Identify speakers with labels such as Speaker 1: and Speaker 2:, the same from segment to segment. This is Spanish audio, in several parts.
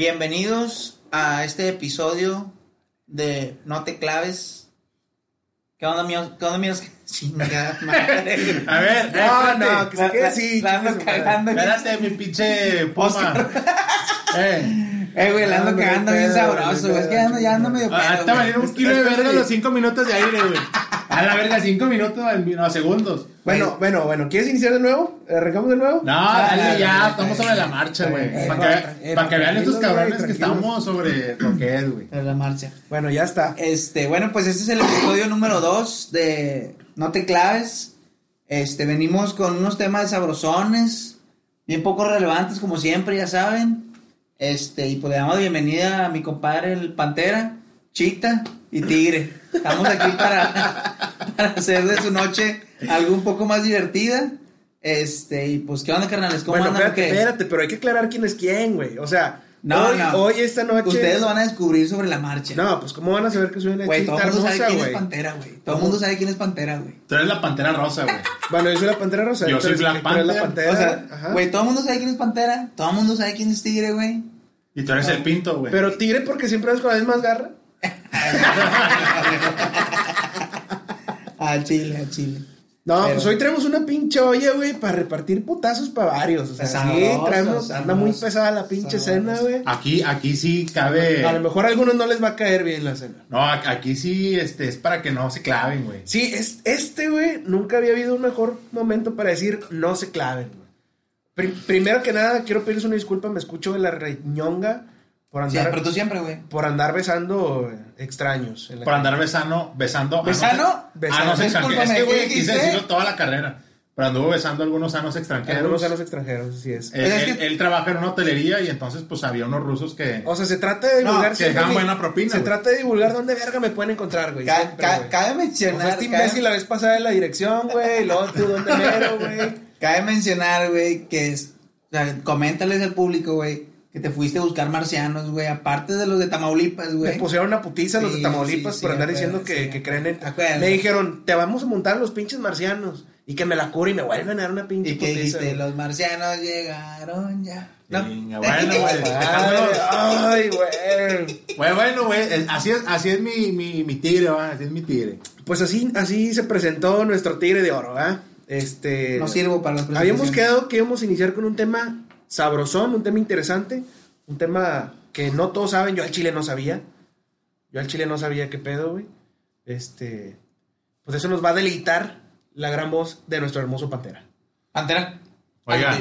Speaker 1: Bienvenidos a este episodio de No te claves. ¿Qué onda, míos? ¿Qué onda, míos? Chingada madre.
Speaker 2: A ver,
Speaker 3: No,
Speaker 2: no,
Speaker 3: que se quede así.
Speaker 1: La ando cagando.
Speaker 2: Espérate, mi pinche puma. eh.
Speaker 1: Eh, güey, la ando cagando bien
Speaker 3: pedo,
Speaker 1: sabroso, güey. Es que
Speaker 3: pedo,
Speaker 1: ando, ya ando medio pedo.
Speaker 2: Ahorita
Speaker 1: güey.
Speaker 2: valieron un kilo de verga los 5 minutos de aire, güey. A la verga, 5 minutos, no, segundos.
Speaker 3: Bueno, bueno, bueno, ¿quieres iniciar de nuevo? ¿Arrancamos de nuevo?
Speaker 2: No,
Speaker 1: Ah,
Speaker 2: dale
Speaker 1: dale,
Speaker 2: ya,
Speaker 1: dale,
Speaker 2: estamos sobre la marcha, güey.
Speaker 3: Eh,
Speaker 2: Para
Speaker 3: eh,
Speaker 2: que, pa' que vean estos cabrones que estamos sobre lo que es, güey.
Speaker 1: En la marcha.
Speaker 3: Bueno, ya está.
Speaker 1: Este, bueno, pues este es el episodio número 2 de No te claves. Este, venimos con unos temas sabrosones, bien poco relevantes como siempre, ya saben. Este, y pues le damos bienvenida a mi compadre el Pantera, Chita y Tigre. Estamos aquí para, para hacer de su noche algo un poco más divertida. Este, y pues, ¿qué onda, carnales? ¿Cómo
Speaker 3: Bueno,
Speaker 1: andan?
Speaker 3: espérate,
Speaker 1: ¿Qué?
Speaker 3: espérate, pero hay que aclarar quién es quién, güey. O sea,
Speaker 1: No,
Speaker 3: hoy,
Speaker 1: no.
Speaker 3: hoy esta noche.
Speaker 1: Ustedes lo van a descubrir sobre la marcha.
Speaker 3: No, pues, ¿cómo van a saber que soy una
Speaker 1: Güey, todo el mundo sabe
Speaker 3: hermosa,
Speaker 1: quién es
Speaker 3: güey?
Speaker 1: Pantera, güey. Todo el mundo sabe quién es Pantera, güey.
Speaker 2: Tú eres la pantera rosa, güey.
Speaker 3: Bueno, yo soy la pantera rosa.
Speaker 2: Yo soy
Speaker 3: la
Speaker 2: Panther.
Speaker 3: pantera.
Speaker 1: O sea,
Speaker 3: ajá.
Speaker 1: güey, todo el mundo sabe quién es Pantera, todo el mundo sabe quién es Tigre, güey.
Speaker 2: Y tú eres el pinto, güey.
Speaker 3: Pero tigre porque siempre es con la misma garra.
Speaker 1: A Chile, a Chile.
Speaker 3: No,
Speaker 1: Pero-
Speaker 3: pues hoy traemos una pinche olla, güey, para repartir putazos para varios. O sea, sí,
Speaker 1: Sabroso,
Speaker 3: traemos, anda muy pesada la pinche
Speaker 1: sabroso.
Speaker 3: cena, güey.
Speaker 2: Aquí, aquí sí cabe.
Speaker 3: A lo mejor a algunos no les va a caer bien la cena.
Speaker 2: No, aquí sí este, es para que no se claven, güey.
Speaker 3: Sí, es, este, güey, nunca había habido un mejor momento para decir no se claven, güey. Pri- primero que nada, quiero pedirles una disculpa, me escucho de la reñonga por
Speaker 1: Sí,
Speaker 3: andar,
Speaker 1: pero tú siempre, güey.
Speaker 3: por andar besando eh, extraños. en la
Speaker 2: Por
Speaker 3: calle.
Speaker 2: andar besando, besando.
Speaker 1: ¿Besano?
Speaker 2: Ah, no,
Speaker 3: Besano.
Speaker 2: Ah, extranjeros. Es que, güey,
Speaker 1: ¿qué
Speaker 2: quise decirlo toda la carrera. Pero anduvo besando a algunos sanos extranjeros.
Speaker 3: Algunos a los extranjeros, así es.
Speaker 2: Él,
Speaker 1: Pero es
Speaker 2: él-
Speaker 1: que-
Speaker 2: él trabaja en una hotelería y entonces pues había unos rusos que...
Speaker 3: O sea, se trata de divulgar
Speaker 1: No,
Speaker 2: que dejaban buena propina,
Speaker 3: Se trata de divulgar dónde verga me pueden encontrar, güey.
Speaker 1: Ca- ca- cabe
Speaker 3: O
Speaker 1: mencionar.
Speaker 3: sea, este
Speaker 1: cabe-
Speaker 3: imbécil la vez pasada en la dirección, güey, y luego tú dónde mero, güey.
Speaker 1: Cabe mencionar, güey, que es. O sea, coméntales al público, güey, que te fuiste a buscar marcianos, güey, aparte de los de Tamaulipas,
Speaker 3: Me
Speaker 1: güey.
Speaker 3: pusieron una putiza los de Tamaulipas
Speaker 1: sí,
Speaker 3: por
Speaker 1: sí,
Speaker 3: andar diciendo que,
Speaker 1: sí.
Speaker 3: que creen en...
Speaker 1: Acuérdate.
Speaker 3: Me dijeron, te vamos a montar los pinches marcianos. Y que me la cure y me vuelven a dar una pinche
Speaker 1: Y que
Speaker 3: putiza.
Speaker 1: dijiste,
Speaker 3: güey.
Speaker 1: los marcianos llegaron ya. ¿No?
Speaker 2: Venga, bueno, güey.
Speaker 3: Ay, güey.
Speaker 2: Bueno, bueno, güey. Así es, así es mi, mi, mi tigre, va. Así es mi tigre.
Speaker 3: Pues así, así se presentó nuestro tigre de oro, ¿ah? Este...
Speaker 1: No sirvo para las
Speaker 3: Habíamos quedado que íbamos a iniciar con un tema sabrosón, un tema interesante, un tema que no todos saben, yo al chile no sabía. Yo al chile no sabía qué pedo, güey. Este, pues eso nos va a deleitar la gran voz de nuestro hermoso Pantera.
Speaker 1: Pantera.
Speaker 2: Oiga.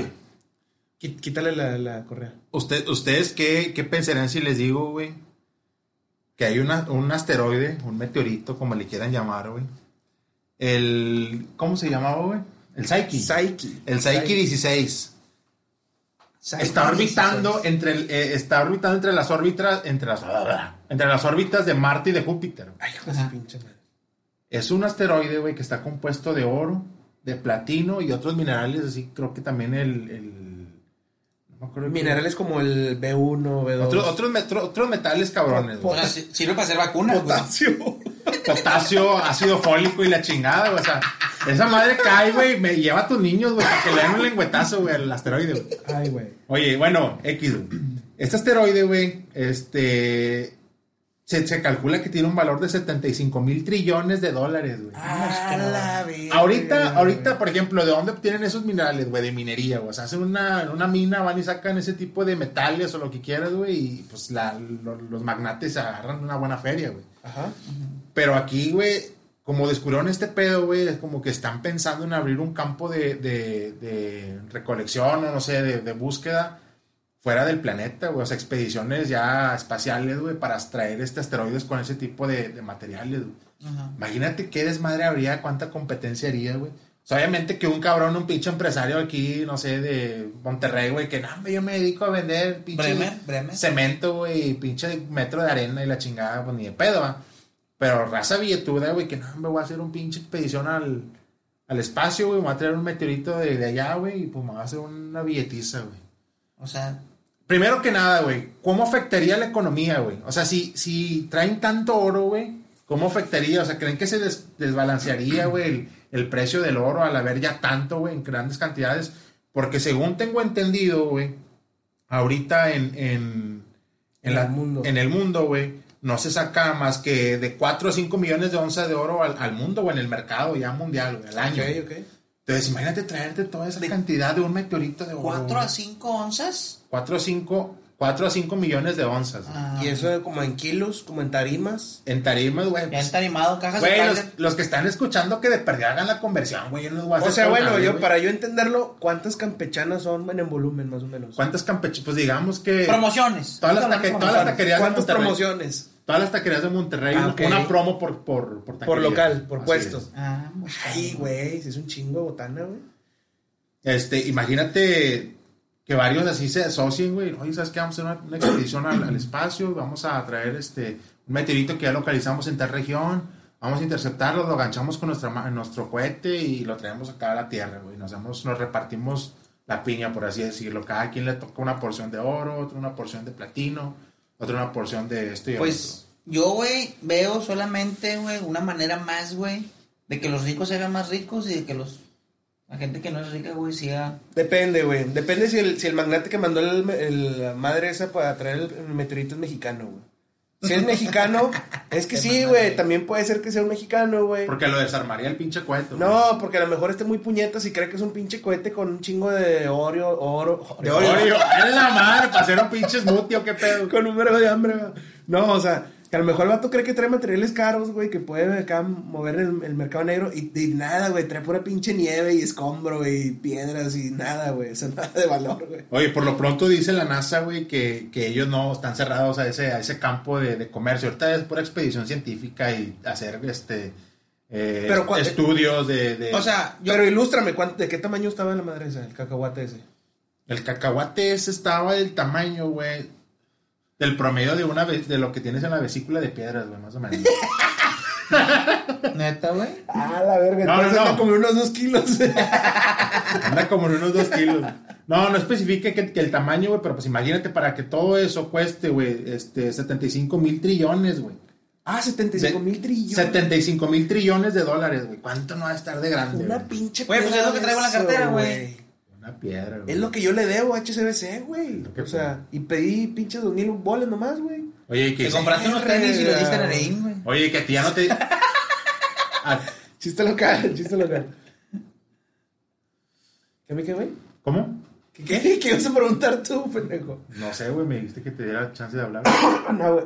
Speaker 3: Quítale la, la correa.
Speaker 2: Usted, ¿Ustedes qué, qué pensarían si les digo, güey? Que hay una, un asteroide, un meteorito, como le quieran llamar, güey. El. ¿Cómo se llamaba, güey? El Psyche.
Speaker 3: Psyche.
Speaker 2: el Psyche 16. Está orbitando entre el- eh, está orbitando entre las órbitas entre las, entre las órbitas de Marte y de Júpiter.
Speaker 3: Ay, hijo de pinche madre.
Speaker 2: Es un asteroide, güey, que está compuesto de oro, de platino y otros minerales, así creo que también el, no
Speaker 3: Minerales como el B1, B2.
Speaker 2: otros otros, metro- otros metales cabrones,
Speaker 1: O
Speaker 2: güey.
Speaker 1: sea, si- sirve para hacer vacunas,
Speaker 3: potasio.
Speaker 2: Potasio, ácido fólico y la chingada, güey. O sea, esa madre cae, güey, me lleva a tus niños, güey, para que le den un lengüetazo, güey, al asteroide, güey.
Speaker 3: Ay, güey.
Speaker 2: Oye, bueno, X, güey. Este asteroide, güey, este. Se, se calcula que tiene un valor de 75 mil trillones de dólares, güey.
Speaker 1: Ah, la verga,
Speaker 2: Ahorita, ahorita, por ejemplo, ¿de dónde obtienen esos minerales, güey? De minería, güey. O sea, hacen una, una mina, van y sacan ese tipo de metales o lo que quieras, güey. Y pues la- lo- los magnates agarran una buena feria, güey.
Speaker 3: Ajá.
Speaker 2: Pero aquí, güey, como descubrieron este pedo, güey, es como que están pensando en abrir un campo de, de- de recolección o no sé, de, de búsqueda fuera del planeta, güey. O sea, expediciones ya espaciales, güey, para extraer este asteroides con ese tipo de, de materiales, güey.
Speaker 1: Ajá.
Speaker 2: Imagínate qué desmadre habría, cuánta competencia haría, güey. O sea, obviamente que un cabrón, un pinche empresario aquí, no sé, de Monterrey, güey, que no, yo me dedico a vender pinche
Speaker 1: Bremer, Bremer.
Speaker 2: cemento, güey, y pinche metro de arena y la chingada, pues ni de pedo, va. Pero raza billetuda, güey, que no, me voy a hacer un pinche expedición al, al espacio, güey, me voy a traer un meteorito de, de allá, güey, y pues me voy a hacer una billetiza, güey.
Speaker 1: O sea,
Speaker 2: Primero que nada, güey, ¿cómo afectaría la economía, güey? O sea, si, si traen tanto oro, güey, ¿cómo afectaría? O sea, ¿creen que se des- desbalancearía, güey, el, el precio del oro al haber ya tanto, güey, en grandes cantidades? Porque según tengo entendido, güey, ahorita en, en, En,
Speaker 3: En
Speaker 2: la-
Speaker 3: el mundo.
Speaker 2: En el mundo, güey, no se saca más que de 4 o 5 millones de onzas de oro al, al mundo o en el mercado ya mundial, güey, al año.
Speaker 3: Ok, ok.
Speaker 2: Entonces, imagínate traerte toda esa cantidad de un meteorito de oro.
Speaker 1: 4 a 5 onzas.
Speaker 2: 4 a 5, 4 a 5 millones de onzas.
Speaker 1: Ah,
Speaker 3: Y eso como en kilos, como en tarimas.
Speaker 2: En tarimas, güey.
Speaker 1: Ya
Speaker 2: pues,
Speaker 1: está animado, cajas de
Speaker 2: Güey, los, los que están escuchando que de perdida hagan la conversión, güey. Yo no voy a
Speaker 3: O sea, bueno,
Speaker 2: nadie,
Speaker 3: yo
Speaker 2: güey.
Speaker 3: para yo entenderlo, ¿cuántas campechanas son bueno, en volumen más o menos?
Speaker 2: ¿Cuántas campechanas? Pues digamos que.
Speaker 1: Promociones.
Speaker 2: Todas las, taque-
Speaker 1: de
Speaker 2: todas las taquerías de
Speaker 3: ¿Cuántas
Speaker 2: Monterrey.
Speaker 3: promociones?
Speaker 2: Todas las taquerías de Monterrey.
Speaker 3: Ah.
Speaker 2: Una promo por, por, por.
Speaker 3: Por local, por
Speaker 2: Así
Speaker 3: puesto.
Speaker 2: es.
Speaker 1: Ah,
Speaker 3: Ay, güey, es un chingo de botana, güey.
Speaker 2: Este, imagínate que varios así se asocien, güey. Oye, ¿sabes qué? Vamos a hacer una, expedición al, espacio. Vamos a traer este, un meteorito que ya localizamos en tal región. Vamos a interceptarlo, lo ganchamos con nuestra, nuestro cohete y lo traemos acá a la Tierra, güey. Nos, damos, nos repartimos la piña, por así decirlo. Cada quien le toca una porción de oro, otro una porción de platino, otro una porción de esto y
Speaker 1: Pues yo, güey, veo solamente, güey, una manera más, güey, de que los ricos se hagan más ricos y de que los la gente que no es rica, güey, siga.
Speaker 3: Depende, güey. Depende si el, si el magnate que mandó el, el- la madre esa para traer el, el meteorito es mexicano, güey. Si es mexicano, es que sí, güey. También puede ser que sea un mexicano, güey.
Speaker 2: Porque lo desarmaría el pinche cohete. güey.
Speaker 3: No, porque a lo mejor esté muy puñetas y cree que es un pinche cohete con un chingo de oro, oro, de oro,
Speaker 2: Oreo, eres la madre para hacer un pinche smoothie o qué pedo.
Speaker 3: con un verbo de hambre, güey. No, o sea, que a lo mejor el vato cree que trae materiales caros, güey, que puede acá mover el, el mercado negro y, y nada, güey, trae pura pinche nieve y escombro y piedras y nada, güey, o sea, nada de valor, güey.
Speaker 2: Oye, por lo pronto dice la NASA, güey, que, que ellos no están cerrados a ese, a ese campo de, de comercio. Ahorita es pura expedición científica y hacer este eh,
Speaker 3: Pero
Speaker 2: estudios de, de-
Speaker 1: O sea, yo.
Speaker 3: Pero ilústrame, ¿cuánto- ¿de qué tamaño estaba la madre esa, el cacahuate ese?
Speaker 2: El cacahuate ese estaba del tamaño, güey, del promedio de una de lo que tienes en la vesícula de piedras, güey, más o menos.
Speaker 1: Neta, güey.
Speaker 3: Ah, la verga,
Speaker 2: No, no, no.
Speaker 3: anda como unos dos kilos.
Speaker 2: Anda como en unos dos kilos. No, no especifique que, que el tamaño, güey, pero pues imagínate para que todo eso cueste, güey, este, 75 mil trillones, güey.
Speaker 3: ah, 75 mil trillones.
Speaker 2: 75 mil trillones de dólares, güey. ¿Cuánto no va a estar de grande?
Speaker 3: Una pinche
Speaker 1: Güey, pues es lo que traigo en la cartera, güey.
Speaker 2: Una piedra, güey.
Speaker 3: Es lo que yo le debo a HCBC, güey.
Speaker 2: ¿Qué
Speaker 3: O sea, y pedí pinches dos mil boles nomás, güey.
Speaker 2: Oye, y que
Speaker 1: Te compraste unos tenis y los diste en Ereín, güey.
Speaker 2: Oye, que a ti ya no te. Ah,
Speaker 3: Chiste local, chiste local. ¿Qué me qué, güey?
Speaker 2: ¿Cómo?
Speaker 3: ¿Qué, qué? ¿Qué ibas a preguntar tú, pendejo?
Speaker 2: No sé, güey, me dijiste que te diera chance de hablar.
Speaker 3: No, güey.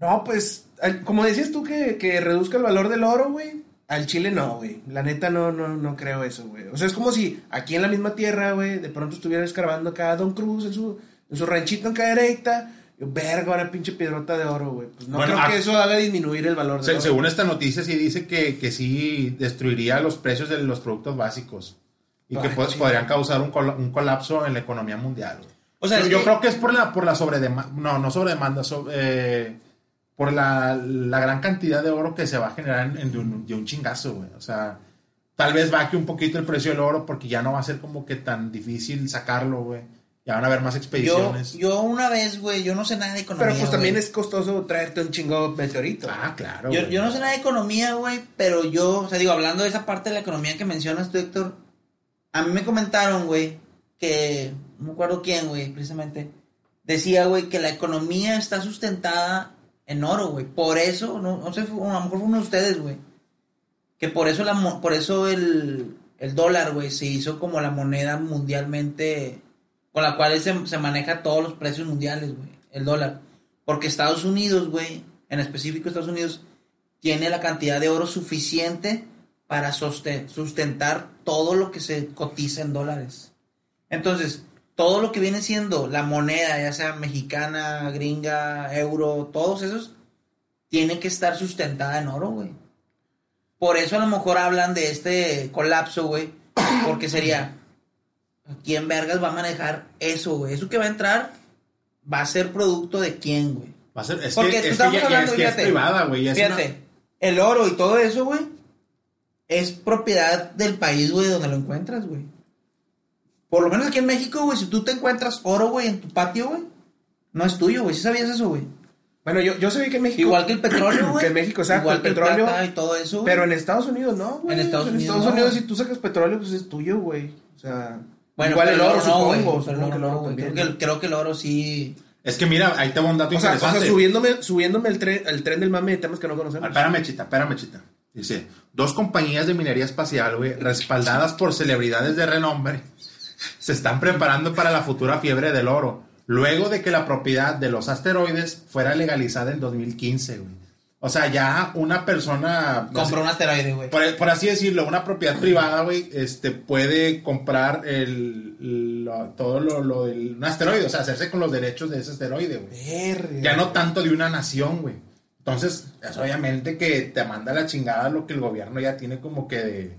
Speaker 3: No, pues, como decías tú que, que reduzca el valor del oro, güey. Al Chile no, güey. La neta no, no, no creo eso, güey. O sea, es como si aquí en la misma tierra, güey, de pronto estuviera escarbando acá Don Cruz en su, en su ranchito en cadereita. Y, verga, una pinche piedrota de oro, güey. Pues no
Speaker 2: Bueno,
Speaker 3: creo
Speaker 2: ah-
Speaker 3: que eso haga disminuir el valor
Speaker 2: Se-
Speaker 3: oro.
Speaker 2: según esta noticia, sí dice que, que sí destruiría los precios de los productos básicos. Y que pues, podrían causar un, cola- un colapso en la economía mundial. güey.
Speaker 1: O sea,
Speaker 2: yo
Speaker 1: que-
Speaker 2: creo que es por la, por la sobredemanda. No, no sobredemanda. so- eh, por la, la gran cantidad de oro que se va a generar en, en de, un, de un chingazo, güey. O sea, tal vez baje un poquito el precio del oro porque ya no va a ser como que tan difícil sacarlo, güey. Ya van a haber más expediciones.
Speaker 1: yo una vez, güey, yo no sé nada de economía.
Speaker 3: Pero pues también
Speaker 1: güey.
Speaker 3: es costoso traerte un chingo meteorito.
Speaker 2: Ah, claro.
Speaker 1: Yo,
Speaker 2: güey.
Speaker 1: yo no sé nada de economía, güey, pero yo, o sea, digo, hablando de esa parte de la economía que mencionas tú, Héctor, a mí me comentaron, güey, que, no me acuerdo quién, güey, precisamente, decía, güey, que la economía está sustentada en oro, güey. Por eso, no, no sé, a lo mejor fue uno de ustedes, güey, que por eso, la, por eso el, el dólar, güey, se hizo como la moneda mundialmente, con la cual se, se maneja todos los precios mundiales, güey, el dólar. Porque Estados Unidos, güey, en específico Estados Unidos, tiene la cantidad de oro suficiente para sustentar todo lo que se cotiza en dólares. Entonces, todo lo que viene siendo la moneda, ya sea mexicana, gringa, euro, todos esos, tiene que estar sustentada en oro, güey. Por eso a lo mejor hablan de este colapso, güey, porque sería, ¿quién vergas va a manejar eso, güey? Eso que va a entrar va a ser producto de quién, güey.
Speaker 2: Va a ser, es
Speaker 1: Porque
Speaker 2: que,
Speaker 1: tú
Speaker 2: es
Speaker 1: estamos
Speaker 2: ya, ya
Speaker 1: hablando,
Speaker 2: es,
Speaker 1: fíjate,
Speaker 2: privada, güey. ya
Speaker 1: Fíjate,
Speaker 2: una-
Speaker 1: el oro y todo eso, güey, es propiedad del país, güey, donde lo encuentras, güey. Por lo menos aquí en México, güey, si tú te encuentras oro, güey, en tu patio, güey, no es tuyo, güey. ¿Sí sabías eso, güey?
Speaker 3: Bueno, yo, yo sabía que en México.
Speaker 1: Igual que el petróleo, güey.
Speaker 3: Que en México, exacto,
Speaker 1: Igual
Speaker 3: el
Speaker 1: que
Speaker 3: petróleo.
Speaker 1: plata y todo eso.
Speaker 3: Pero en Estados Unidos no, güey.
Speaker 1: En Estados Unidos
Speaker 3: Estados
Speaker 1: no,
Speaker 3: Unidos, si tú sacas petróleo, pues es tuyo, güey. O sea.
Speaker 1: Bueno,
Speaker 3: igual el oro,
Speaker 1: no,
Speaker 3: supongo.
Speaker 1: Pero
Speaker 3: supongo
Speaker 1: el
Speaker 3: que el
Speaker 1: oro. Creo que, el- creo que el oro sí.
Speaker 2: Es que mira, ahí te va un dato
Speaker 3: O sea, o
Speaker 2: interesante.
Speaker 3: sea, subiéndome, subiéndome el tren, el tren del mame de temas que no conocemos.
Speaker 2: Espérame, chita, espérame, chita. Dice, dos compañías de minería espacial, güey, respaldadas por celebridades de renombre, se están preparando para la futura fiebre del oro, luego de que la propiedad de los asteroides fuera legalizada en 2015, güey. O sea, ya una persona...
Speaker 1: Compró un asteroide, güey.
Speaker 2: por, por así decirlo, una propiedad privada, güey, este, puede comprar el, lo- todo lo, lo del un asteroide, o sea, hacerse con los derechos de ese asteroide, güey. Ya no tanto de una nación, güey. Entonces, es obviamente que te manda la chingada lo que el gobierno ya tiene como que de,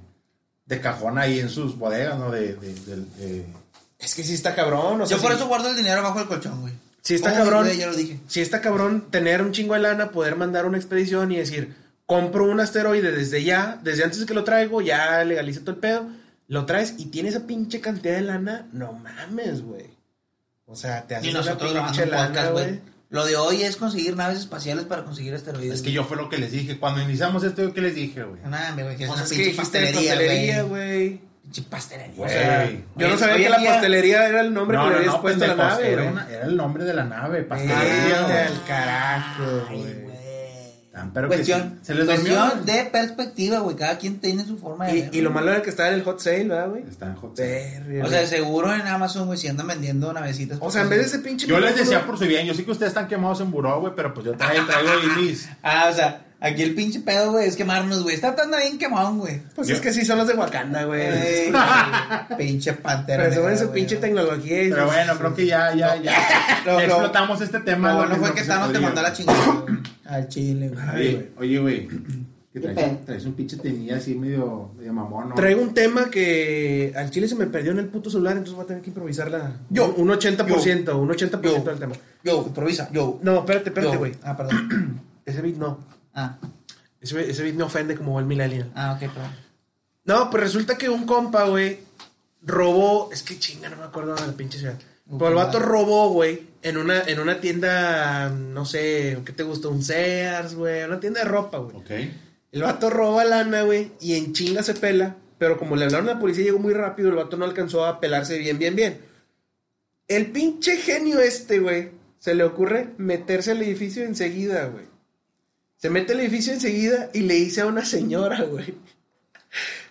Speaker 2: de cajón ahí en sus bodegas, ¿no? De, de- de- de-
Speaker 3: Es que sí está cabrón. O sea,
Speaker 1: Yo por
Speaker 3: sí-
Speaker 1: eso guardo el dinero bajo el colchón, güey.
Speaker 3: Sí está
Speaker 1: Uy,
Speaker 3: cabrón.
Speaker 1: güey, ya lo dije.
Speaker 3: Sí está cabrón tener un chingo de lana, poder mandar una expedición y decir, compro un asteroide desde ya, desde antes de que lo traigo, ya legaliza todo el pedo, lo traes y tiene esa pinche cantidad de lana, no mames, güey. O sea, te haces
Speaker 1: Y
Speaker 3: una pinche
Speaker 1: un podcast,
Speaker 3: lana,
Speaker 1: güey. Lo de hoy es conseguir naves espaciales para conseguir asteroides.
Speaker 2: Es que yo fue lo que les dije. Cuando iniciamos esto, ¿yo qué les dije, güey?
Speaker 1: Nah, güey, que es
Speaker 3: O
Speaker 1: una
Speaker 3: sea, es que
Speaker 1: pinche pastelería,
Speaker 3: pastelería,
Speaker 1: güey. Pinche pastelería.
Speaker 3: O sea, yo no sabía que la
Speaker 1: día-
Speaker 3: pastelería era el nombre
Speaker 2: No,
Speaker 3: que le habías
Speaker 2: no,
Speaker 3: puesto a la nave,
Speaker 2: era,
Speaker 3: güey.
Speaker 2: una- era el nombre de la nave, pastelería,
Speaker 3: al carajo, güey.
Speaker 1: Güey.
Speaker 2: Tan, pero que
Speaker 1: Cuestión,
Speaker 2: sí, se les durmió.
Speaker 1: cuestión de perspectiva, güey. Cada quien tiene su forma de
Speaker 3: Y,
Speaker 1: ver,
Speaker 3: y lo malo era que estaba en el hot sale, ¿verdad, güey?
Speaker 2: Está en hot.
Speaker 3: Verga,
Speaker 1: O sea, seguro en Amazon, güey, si andan vendiendo navecitas.
Speaker 3: O sea, en vez de ese pinche.
Speaker 2: Yo les decía por su bien, yo sé que ustedes están quemados en buró, güey, pero pues yo traigo, traigo ahí mis...
Speaker 1: Ah, o sea, aquí el pinche pedo, güey, es quemarnos, güey. Está tan bien quemado, güey.
Speaker 3: Pues
Speaker 2: Yo-
Speaker 3: es que sí son los de Wakanda, güey.
Speaker 1: Ey, pinche pantera.
Speaker 3: Pero
Speaker 1: negra,
Speaker 3: su
Speaker 1: güey.
Speaker 3: pinche tecnología. y
Speaker 2: Pero bueno, creo que ya, ya, ya,
Speaker 1: No,
Speaker 2: ya
Speaker 1: no.
Speaker 2: explotamos este tema.
Speaker 1: Lo bueno fue que Thanos te mandó la
Speaker 2: güey.
Speaker 1: chingada, güey. Al chile, güey.
Speaker 3: Ay, güey.
Speaker 2: Oye, güey. Que
Speaker 1: ¿Qué
Speaker 2: traes, traes un pinche temilla así medio, medio mamón, ¿no?
Speaker 3: Traigo un tema que al chile se me perdió en el puto celular, entonces voy a tener que improvisarla.
Speaker 1: Yo.
Speaker 3: Un 80%, un 80%
Speaker 1: Yo.
Speaker 3: del tema.
Speaker 1: Yo, improvisa, yo.
Speaker 3: No, espérate, espérate,
Speaker 1: Yo.
Speaker 3: güey.
Speaker 1: Ah, perdón.
Speaker 3: Ese beat no.
Speaker 1: Ah,
Speaker 3: Ese, ese beat me ofende como buen millennial.
Speaker 1: ah, ok, perdón.
Speaker 3: No, pues resulta que un compa, güey, robó. Es que chinga, no me acuerdo de la pinche ciudad. Pero el vato robó, güey, en una, en una tienda, no sé, ¿qué te gusta? Un Sears, güey, una tienda de ropa, güey.
Speaker 2: Ok.
Speaker 3: El vato roba lana, güey, y en chinga se pela. Pero como le hablaron a la policía, llegó muy rápido, el vato no alcanzó a pelarse bien, bien, bien. El pinche genio este, güey, se le ocurre meterse al edificio enseguida, güey. Se mete al edificio enseguida y le dice a una señora, güey.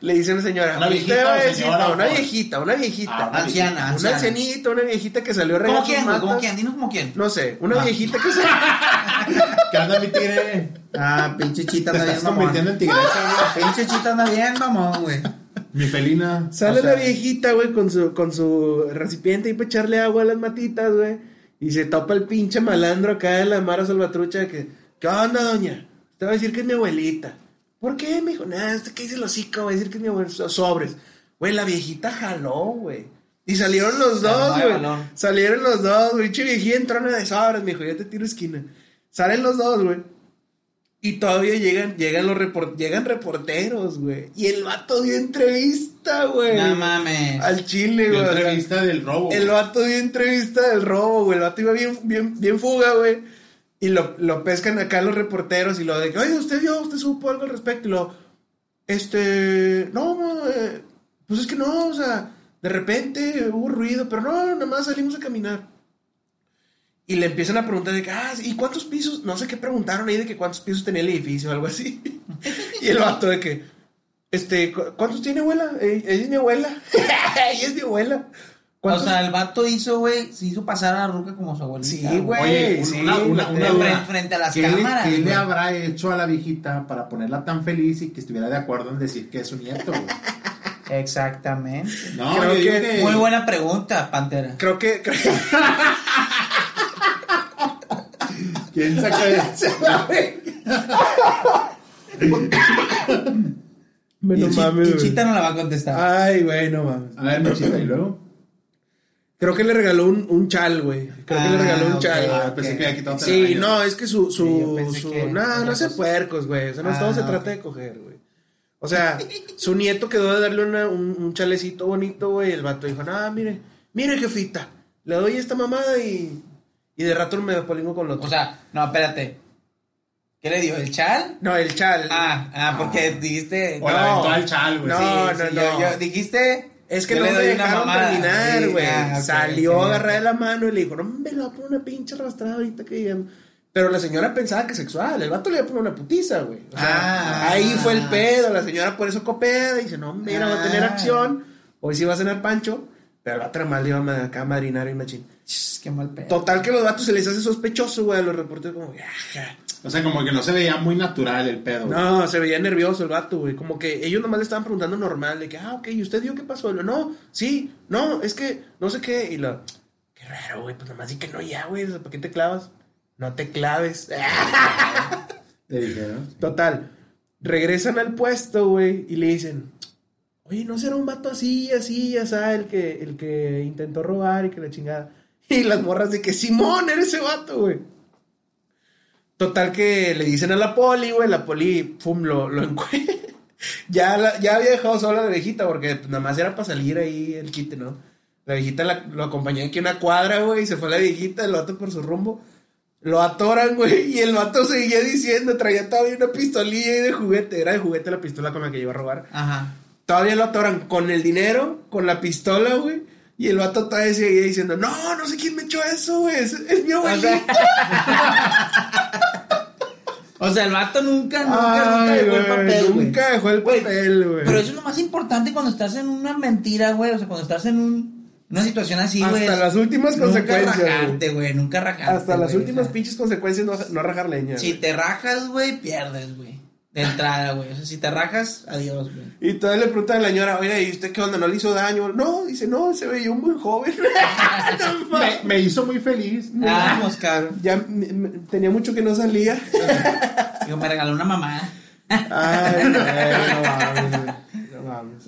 Speaker 3: Le dice a una señora.
Speaker 2: ¿Una
Speaker 3: "Usted
Speaker 2: viejita
Speaker 3: va a decir-
Speaker 2: señora,
Speaker 3: no, una viejita, una viejita.
Speaker 2: Ah, una
Speaker 1: Anciana,
Speaker 3: Una
Speaker 1: anciana.
Speaker 3: ancianita, una viejita que salió
Speaker 1: ¿Cómo quién, güey? ¿Cómo quién? Dinos como quién.
Speaker 3: No sé, una
Speaker 1: Ah.
Speaker 3: viejita que salió.
Speaker 2: ¿Qué onda, mi tigre?
Speaker 1: Ah, pinche chita
Speaker 2: Te
Speaker 1: anda
Speaker 2: estás
Speaker 1: bien,
Speaker 2: convirtiendo
Speaker 1: mamón.
Speaker 2: en tigresa,
Speaker 1: Pinche chita anda bien, mamón, güey.
Speaker 2: güey. Mi felina.
Speaker 3: Sale
Speaker 2: O sea,
Speaker 3: la viejita, güey, con su, con su recipiente y para echarle agua a las matitas, güey. Y se topa el pinche malandro acá de la Mara Salvatrucha que, ¿qué onda, doña? Te va a decir que es mi abuelita. ¿Por qué? Me dijo, nada, este que dice el hocico, va a decir que es mi abuelita. Sobres. Güey, la viejita jaló, güey. Y salieron los
Speaker 1: Se
Speaker 3: dos, güey. Salieron los dos, güey. Pinche viejita entró de sobres, me dijo, ya te tiro esquina. Salen los dos, güey. Y todavía llegan, llegan los report, llegan reporteros, güey. Y el vato dio entrevista, güey.
Speaker 1: No mames.
Speaker 3: Al chile, güey.
Speaker 2: entrevista del robo.
Speaker 3: El vato dio entrevista del robo, güey. El vato iba bien, bien, bien fuga, güey. Y lo, lo pescan acá los reporteros y lo de que, oye, usted vio, usted supo algo al respecto. Y lo, este, no, eh, pues es que no, o sea, de repente hubo ruido, pero no, nada más salimos a caminar. Y le empiezan a preguntar de que, ah, ¿y cuántos pisos? No sé qué preguntaron ahí de que cuántos pisos tenía el edificio o algo así. y el vato de que, este, ¿cu- ¿cuántos tiene abuela? Eh, Ella es mi abuela. Ella es mi abuela.
Speaker 1: O
Speaker 3: ¿Cuántos-
Speaker 1: sea, el vato hizo, güey, se hizo pasar a la ruca como su abuelita.
Speaker 3: Sí, güey.
Speaker 2: Oye,
Speaker 3: sí,
Speaker 2: una, una, una
Speaker 1: frente- frente a las
Speaker 2: ¿Qué le-
Speaker 1: cámaras,
Speaker 2: ¿Qué le habrá hecho a la viejita para ponerla tan feliz y que estuviera de acuerdo en decir que es su nieto, güey?
Speaker 1: Exactamente.
Speaker 2: No,
Speaker 3: Creo
Speaker 2: yo
Speaker 3: que-
Speaker 2: que...
Speaker 1: Muy buena pregunta, Pantera.
Speaker 3: Creo que. creo-
Speaker 2: ¿Quién saca
Speaker 1: y, Chi-
Speaker 3: mames,
Speaker 1: y
Speaker 3: güey.
Speaker 1: Chita no la va a contestar.
Speaker 3: Ay, güey, no mames.
Speaker 2: A ver, Mechita, ¿y luego?
Speaker 3: Creo que le regaló un, un chal, güey. Creo que le
Speaker 1: Ah,
Speaker 3: regaló un
Speaker 1: ok.
Speaker 3: chal.
Speaker 2: Ah, pensé que había quitado
Speaker 3: Sí, no, es que su. su,
Speaker 1: Sí,
Speaker 3: su-
Speaker 1: que
Speaker 3: no, no se
Speaker 1: cosas.
Speaker 3: puercos, güey. O sea, no
Speaker 1: Ah,
Speaker 3: todo se
Speaker 1: ok.
Speaker 3: trata de coger, güey. O sea, su nieto quedó de darle una- un, un chalecito bonito, güey. El vato dijo, no, mire, mire, jefita. Le doy esta mamada y. Y de rato me polingo con lo otro.
Speaker 1: O sea, no, espérate. ¿Qué le dio? ¿El chal?
Speaker 3: no, el chal.
Speaker 1: Ah, ah, porque dijiste.
Speaker 2: O la aventó al chal, güey.
Speaker 3: No,
Speaker 1: Sí,
Speaker 3: no,
Speaker 1: sí,
Speaker 3: no.
Speaker 1: yo- yo- dijiste
Speaker 3: Es que
Speaker 1: Yo
Speaker 3: no
Speaker 1: le
Speaker 3: me dejaron terminar,
Speaker 1: Sí,
Speaker 3: güey.
Speaker 1: ah,
Speaker 3: Salió
Speaker 1: ok,
Speaker 3: a agarrar de la mano y le dijo, no, me lo voy a poner una pinche arrastrada ahorita que ya... Pero la señora pensaba que sexual. El vato le iba a poner una putiza, güey. O sea,
Speaker 1: Ah.
Speaker 3: ahí fue el pedo. La señora por eso copea. Y dice, no, mira, va a tener
Speaker 1: Ah.
Speaker 3: acción. Hoy sí va a cenar pancho. Pero el vato nomás le iba a acá a marinar y machín.
Speaker 1: Ch, Qué mal pedo.
Speaker 3: Total que los vatos se les hace sospechoso, güey, a los reporteros como, "Ajá".
Speaker 2: O sea, como que no se veía muy natural el pedo. güey.
Speaker 3: No, se veía nervioso el vato, güey. Como que ellos nomás le estaban preguntando normal, de que, ah, ok, ¿y usted dio qué pasó? Lo, no, sí, no, es que no sé qué. Y lo, qué raro, güey, pues nomás di que no ya, güey, ¿para qué te clavas? No te claves.
Speaker 2: Le dijeron.
Speaker 3: Total, regresan al puesto, güey, y le dicen, oye, ¿no será un vato así, así, ya sabes, el que, el que intentó robar y que la chingada? Y las morras de que, Simón, eres ese vato, güey. Total que le dicen a la poli, güey, la poli, pum, lo, lo encuentra. ya, la- ya había dejado sola la viejita porque nada más era para salir ahí el quite, ¿no? La viejita la- lo acompañó aquí una cuadra, güey, y se fue la viejita, el vato por su rumbo. Lo atoran, güey, y el vato seguía diciendo, traía todavía una pistolilla ahí de juguete, era de juguete la pistola con la que iba a robar.
Speaker 1: Ajá.
Speaker 3: Todavía lo atoran con el dinero, con la pistola, güey. Y el vato todavía seguía diciendo, no, no sé quién me echó eso, güey, es, es mi
Speaker 1: O sea, o sea, el vato nunca, nunca, nunca dejó el papel.
Speaker 3: Nunca dejó el papel, güey.
Speaker 1: Pero eso es lo más importante cuando estás en una mentira, güey. O sea, cuando estás en un, una situación así, güey.
Speaker 3: Hasta las últimas
Speaker 1: nunca
Speaker 3: consecuencias,
Speaker 1: rajarte, güey. Nunca rajarte.
Speaker 3: Hasta las últimas
Speaker 1: o sea,
Speaker 3: pinches consecuencias no, no rajar leña.
Speaker 1: Si te rajas, güey, pierdes, güey. De entrada, güey. O sea, si te rajas, adiós, güey.
Speaker 3: Y todavía le pregunta a la señora, oye, ¿y usted qué onda? ¿No le hizo daño? No, dice, no, se veía muy joven. No
Speaker 2: Me, me hizo muy feliz.
Speaker 1: Vamos, cabrón.
Speaker 3: ya m- m- tenía mucho que no salía.
Speaker 1: Digo, me regaló una mamá.
Speaker 3: Ay, no güey. No mames.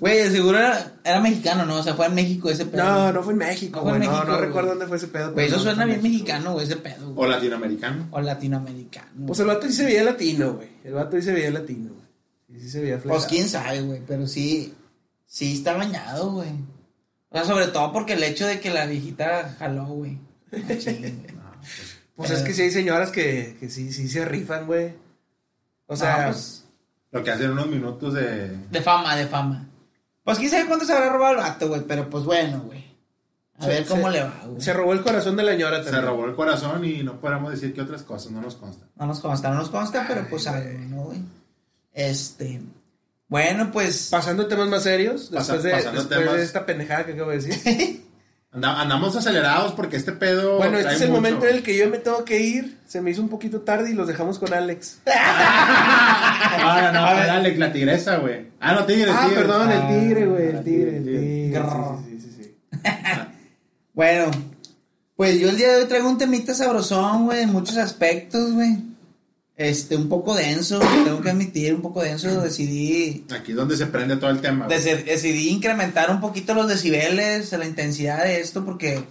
Speaker 1: Güey, seguro era, era mexicano, ¿no? O sea, fue en México ese pedo.
Speaker 3: No, no fue en México,
Speaker 1: No fue en
Speaker 3: güey. No, no
Speaker 1: güey.
Speaker 3: recuerdo dónde fue ese pedo.
Speaker 1: Güey,
Speaker 3: pero
Speaker 1: eso
Speaker 3: no,
Speaker 1: suena bien
Speaker 3: México.
Speaker 1: mexicano, güey, ese pedo.
Speaker 2: O
Speaker 1: güey.
Speaker 2: latinoamericano.
Speaker 1: O latinoamericano.
Speaker 3: Pues el vato sí se veía latino, güey. El vato sí se veía latino, güey. Sí, sí se veía
Speaker 1: Pues
Speaker 3: fletado.
Speaker 1: quién sabe, güey, pero sí, sí está bañado, güey. O sea, sobre todo porque el hecho de que la viejita jaló, güey. Machín, güey.
Speaker 3: Pues es que sí hay señoras que, que sí, sí se rifan, güey. O sea,
Speaker 1: No, pues,
Speaker 2: Lo que hacen unos minutos de.
Speaker 1: de fama, de fama. Pues quién sabe cuánto se habrá robado el vato, güey, pero pues bueno, güey. A
Speaker 3: Se-
Speaker 1: ver cómo
Speaker 3: se-
Speaker 1: le va, güey.
Speaker 3: se robó el corazón de la señora también.
Speaker 2: Se robó el corazón y no podemos decir que otras cosas, no nos consta.
Speaker 1: No nos consta, no nos consta, pero pues algo, ¿no, güey? Este. Bueno, pues.
Speaker 3: Pasando a temas más serios,
Speaker 2: Pasa-
Speaker 3: después, de, después
Speaker 2: temas-
Speaker 3: de esta pendejada que acabo de decir.
Speaker 2: Anda- andamos acelerados porque este pedo.
Speaker 3: bueno, este es el
Speaker 2: mucho.
Speaker 3: momento en el que yo me tengo que ir. Se me hizo un poquito tarde y los dejamos con Alex.
Speaker 2: Ah, no, no, era Alex, la tigresa, güey. Ah, no, tigre,
Speaker 3: ah,
Speaker 2: tigre.
Speaker 3: perdón,
Speaker 1: Ah,
Speaker 3: el tigre, güey. El tigre, el
Speaker 2: tigre.
Speaker 3: Sí, sí, sí, sí, sí.
Speaker 1: Bueno, pues yo el día de hoy traigo un temita sabrosón, güey, en muchos aspectos, güey. Este, un poco denso, tengo que admitir, un poco denso. Decidí,
Speaker 2: Aquí es donde se prende todo el tema.
Speaker 1: decidí incrementar un poquito los decibeles, la intensidad de esto, porque,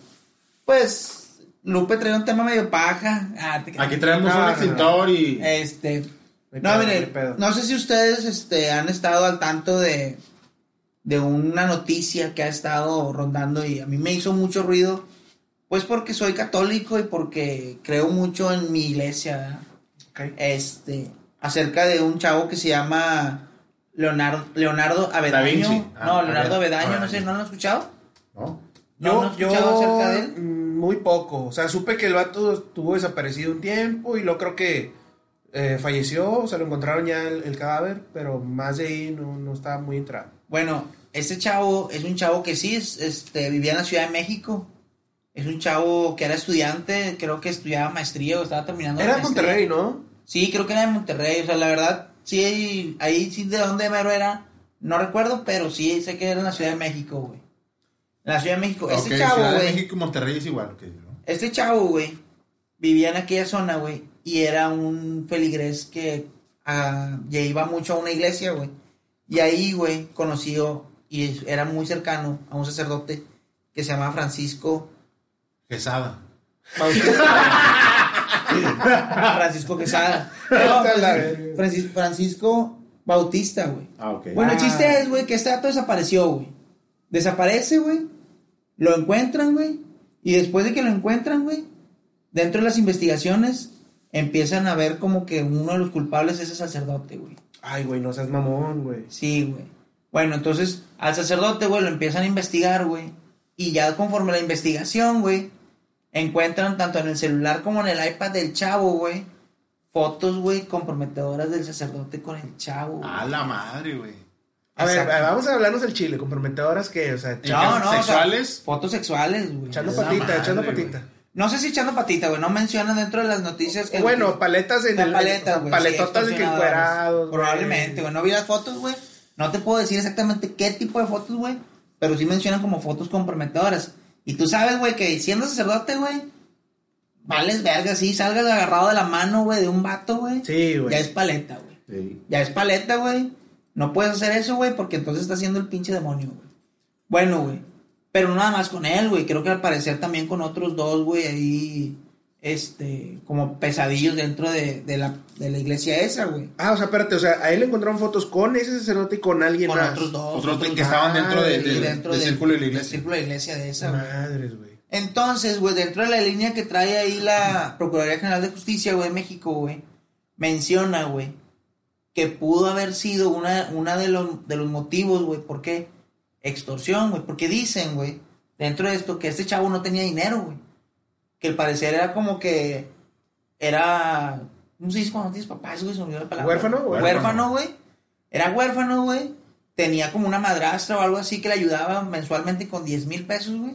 Speaker 1: pues, Lupe trae un tema medio paja. Ah, te-
Speaker 2: Aquí traemos
Speaker 3: No,
Speaker 2: un
Speaker 3: no,
Speaker 2: extintor y.
Speaker 1: Este,
Speaker 3: No pedo,
Speaker 1: mire,
Speaker 3: no
Speaker 1: sé si ustedes este, han estado al tanto de, de una noticia que ha estado rondando y a mí me hizo mucho ruido, pues porque soy católico y porque creo mucho en mi iglesia, ¿verdad? Este, acerca de un chavo que se llama Leonardo, Leonardo Avedaño.
Speaker 2: Ah,
Speaker 1: no, Leonardo
Speaker 2: Ave-
Speaker 1: Avedaño, no
Speaker 2: Avedaño.
Speaker 1: sé, ¿no lo han escuchado?
Speaker 2: ¿No?
Speaker 1: ¿No, no
Speaker 3: Yo,
Speaker 1: acerca de él?
Speaker 3: muy poco. O sea, supe que el vato estuvo desaparecido un tiempo y luego creo que eh, falleció. O sea, lo encontraron ya el, el cadáver, pero más de ahí no, no estaba muy entrado.
Speaker 1: Bueno, este chavo es un chavo que sí, es, este, vivía en la Ciudad de México. Es un chavo que era estudiante, creo que estudiaba maestría o estaba terminando.
Speaker 3: Era. Monterrey, ¿no?
Speaker 1: Sí, creo que era de Monterrey. O sea, la verdad, sí, ahí, sí de dónde mero era. No recuerdo, pero sí sé que era en la Ciudad de México, güey. En la Ciudad de México. Este chavo, güey.
Speaker 2: México y Monterrey es igual. ok, ¿no?
Speaker 1: Este chavo, güey, vivía en aquella zona, güey, y era un feligrés que ah, ya iba mucho a una iglesia, güey. Y ahí, güey, conoció y era muy cercano a un sacerdote que se llama Francisco
Speaker 2: Quesada.
Speaker 1: Francisco Quesada. No,
Speaker 3: Está la
Speaker 1: Francis-
Speaker 3: verga.
Speaker 1: Francis- Francisco Bautista, güey.
Speaker 2: Ah, ok.
Speaker 1: Bueno, el
Speaker 3: Ah.
Speaker 1: chiste es, güey, que este dato desapareció, güey. Desaparece, güey. Lo encuentran, güey. Y después de que lo encuentran, güey, dentro de las investigaciones empiezan a ver como que uno de los culpables es el sacerdote, güey.
Speaker 3: Ay, güey, no seas mamón, güey.
Speaker 1: Sí, güey. Bueno, entonces al sacerdote, güey, lo empiezan a investigar, güey. Y ya conforme la investigación, güey, encuentran tanto en el celular como en el iPad del chavo, güey, fotos, güey, comprometedoras del sacerdote con el chavo. güey.
Speaker 2: A la madre, güey.
Speaker 3: A ver, vamos a hablarnos del chile, comprometedoras que, o sea,
Speaker 2: ¿En
Speaker 3: echando
Speaker 1: No, o sea,
Speaker 2: sexuales?
Speaker 1: fotos sexuales, güey.
Speaker 3: echando patita,
Speaker 2: madre,
Speaker 3: echando
Speaker 2: güey.
Speaker 3: patita.
Speaker 1: No sé si echando patita, güey. No mencionan dentro de las noticias que.
Speaker 3: Bueno, paletas en el.
Speaker 1: paletas, güey.
Speaker 3: paletotas
Speaker 1: sí,
Speaker 3: de que encuerados.
Speaker 1: Probablemente, güey. No vi las fotos, güey. No te puedo decir exactamente qué tipo de fotos, güey. Pero sí mencionan como fotos comprometedoras. Y tú sabes, güey, que siendo sacerdote, güey. Vales verga, sí. Salgas agarrado de la mano, güey, de un vato, güey.
Speaker 3: Sí, güey.
Speaker 1: Ya es paleta, güey.
Speaker 2: Sí.
Speaker 1: Ya es paleta, güey. No puedes hacer eso, güey, porque entonces está siendo el pinche demonio, güey. Bueno, güey. Pero no nada más con él, güey. Creo que al parecer también con otros dos, güey, ahí. Este. Como pesadillos dentro de, de la, de la iglesia esa, güey.
Speaker 3: Ah, o sea, espérate, o sea, a él le encontraron fotos con ese sacerdote y con alguien
Speaker 1: Con
Speaker 3: más.
Speaker 1: otros dos.
Speaker 2: Otros
Speaker 1: otros
Speaker 2: que estaban dentro de-
Speaker 1: dentro
Speaker 2: del
Speaker 1: del-
Speaker 2: círculo de la
Speaker 1: del
Speaker 2: iglesia.
Speaker 1: círculo de la iglesia de esa, güey.
Speaker 3: Madres, güey.
Speaker 1: Entonces, güey, dentro de la línea que trae ahí la Procuraduría General de Justicia, güey, de México, güey, menciona, güey, que pudo haber sido una, una de, los, de los motivos, güey, ¿por qué? Extorsión, güey, porque dicen, güey, dentro de esto, que este chavo no tenía dinero, güey. Que al parecer era como que era, ¿cómo se dice cuando no tienes papás, güey? Se me olvidó la palabra.
Speaker 3: ¿Huérfano?
Speaker 1: Huérfano, güey. Era huérfano, güey. Tenía como una madrastra o algo así que le ayudaba mensualmente con 10 mil pesos, güey.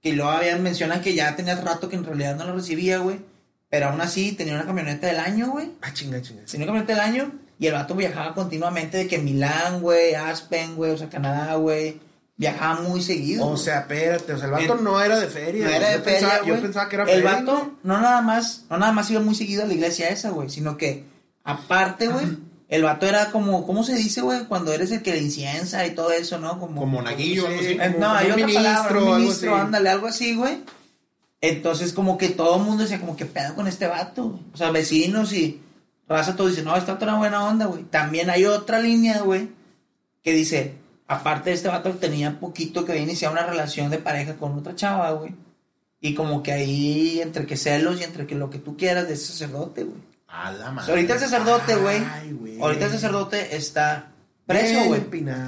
Speaker 1: Que luego habían, mencionan que ya tenía rato que en realidad no lo recibía, güey. Pero aún así tenía una camioneta del año, güey.
Speaker 3: Ah, chinga, chinga.
Speaker 1: Tenía una camioneta del año y el vato viajaba continuamente de que Milán, güey, Aspen, güey, o sea, Canadá, güey. Viajaba muy seguido.
Speaker 3: O sea, espérate, o sea, el vato no era de feria.
Speaker 1: no era de
Speaker 3: Yo
Speaker 1: feria,
Speaker 3: pensaba-. Yo pensaba que era
Speaker 1: El
Speaker 3: feria,
Speaker 1: vato
Speaker 3: güey.
Speaker 1: no nada más, no nada más iba muy seguido a la iglesia esa, güey, sino que aparte, güey, el vato era como, ¿cómo se dice, güey? Cuando eres el que le inciensa y todo eso, ¿no? Como,
Speaker 2: Como monaguillo, algo
Speaker 3: Sí,
Speaker 2: así.
Speaker 1: Eh,
Speaker 3: como-
Speaker 1: no, hay otra
Speaker 3: ministro,
Speaker 1: palabra,
Speaker 3: algo
Speaker 1: un ministro, ándale, algo así, güey. Entonces, como que todo el mundo decía, como, ¿qué pedo con este vato? güey? O sea, vecinos y raza, todo dice, no, está otra buena onda, güey. También hay otra línea, güey, que dice, aparte de este vato tenía poquito que había iniciado una relación de pareja con otra chava, güey. Y como que ahí, entre que celos y entre que lo que tú quieras de ese sacerdote, güey.
Speaker 2: A la
Speaker 1: O
Speaker 2: madre.
Speaker 1: sea, ahorita el sacerdote, güey, ahorita el sacerdote está preso, güey.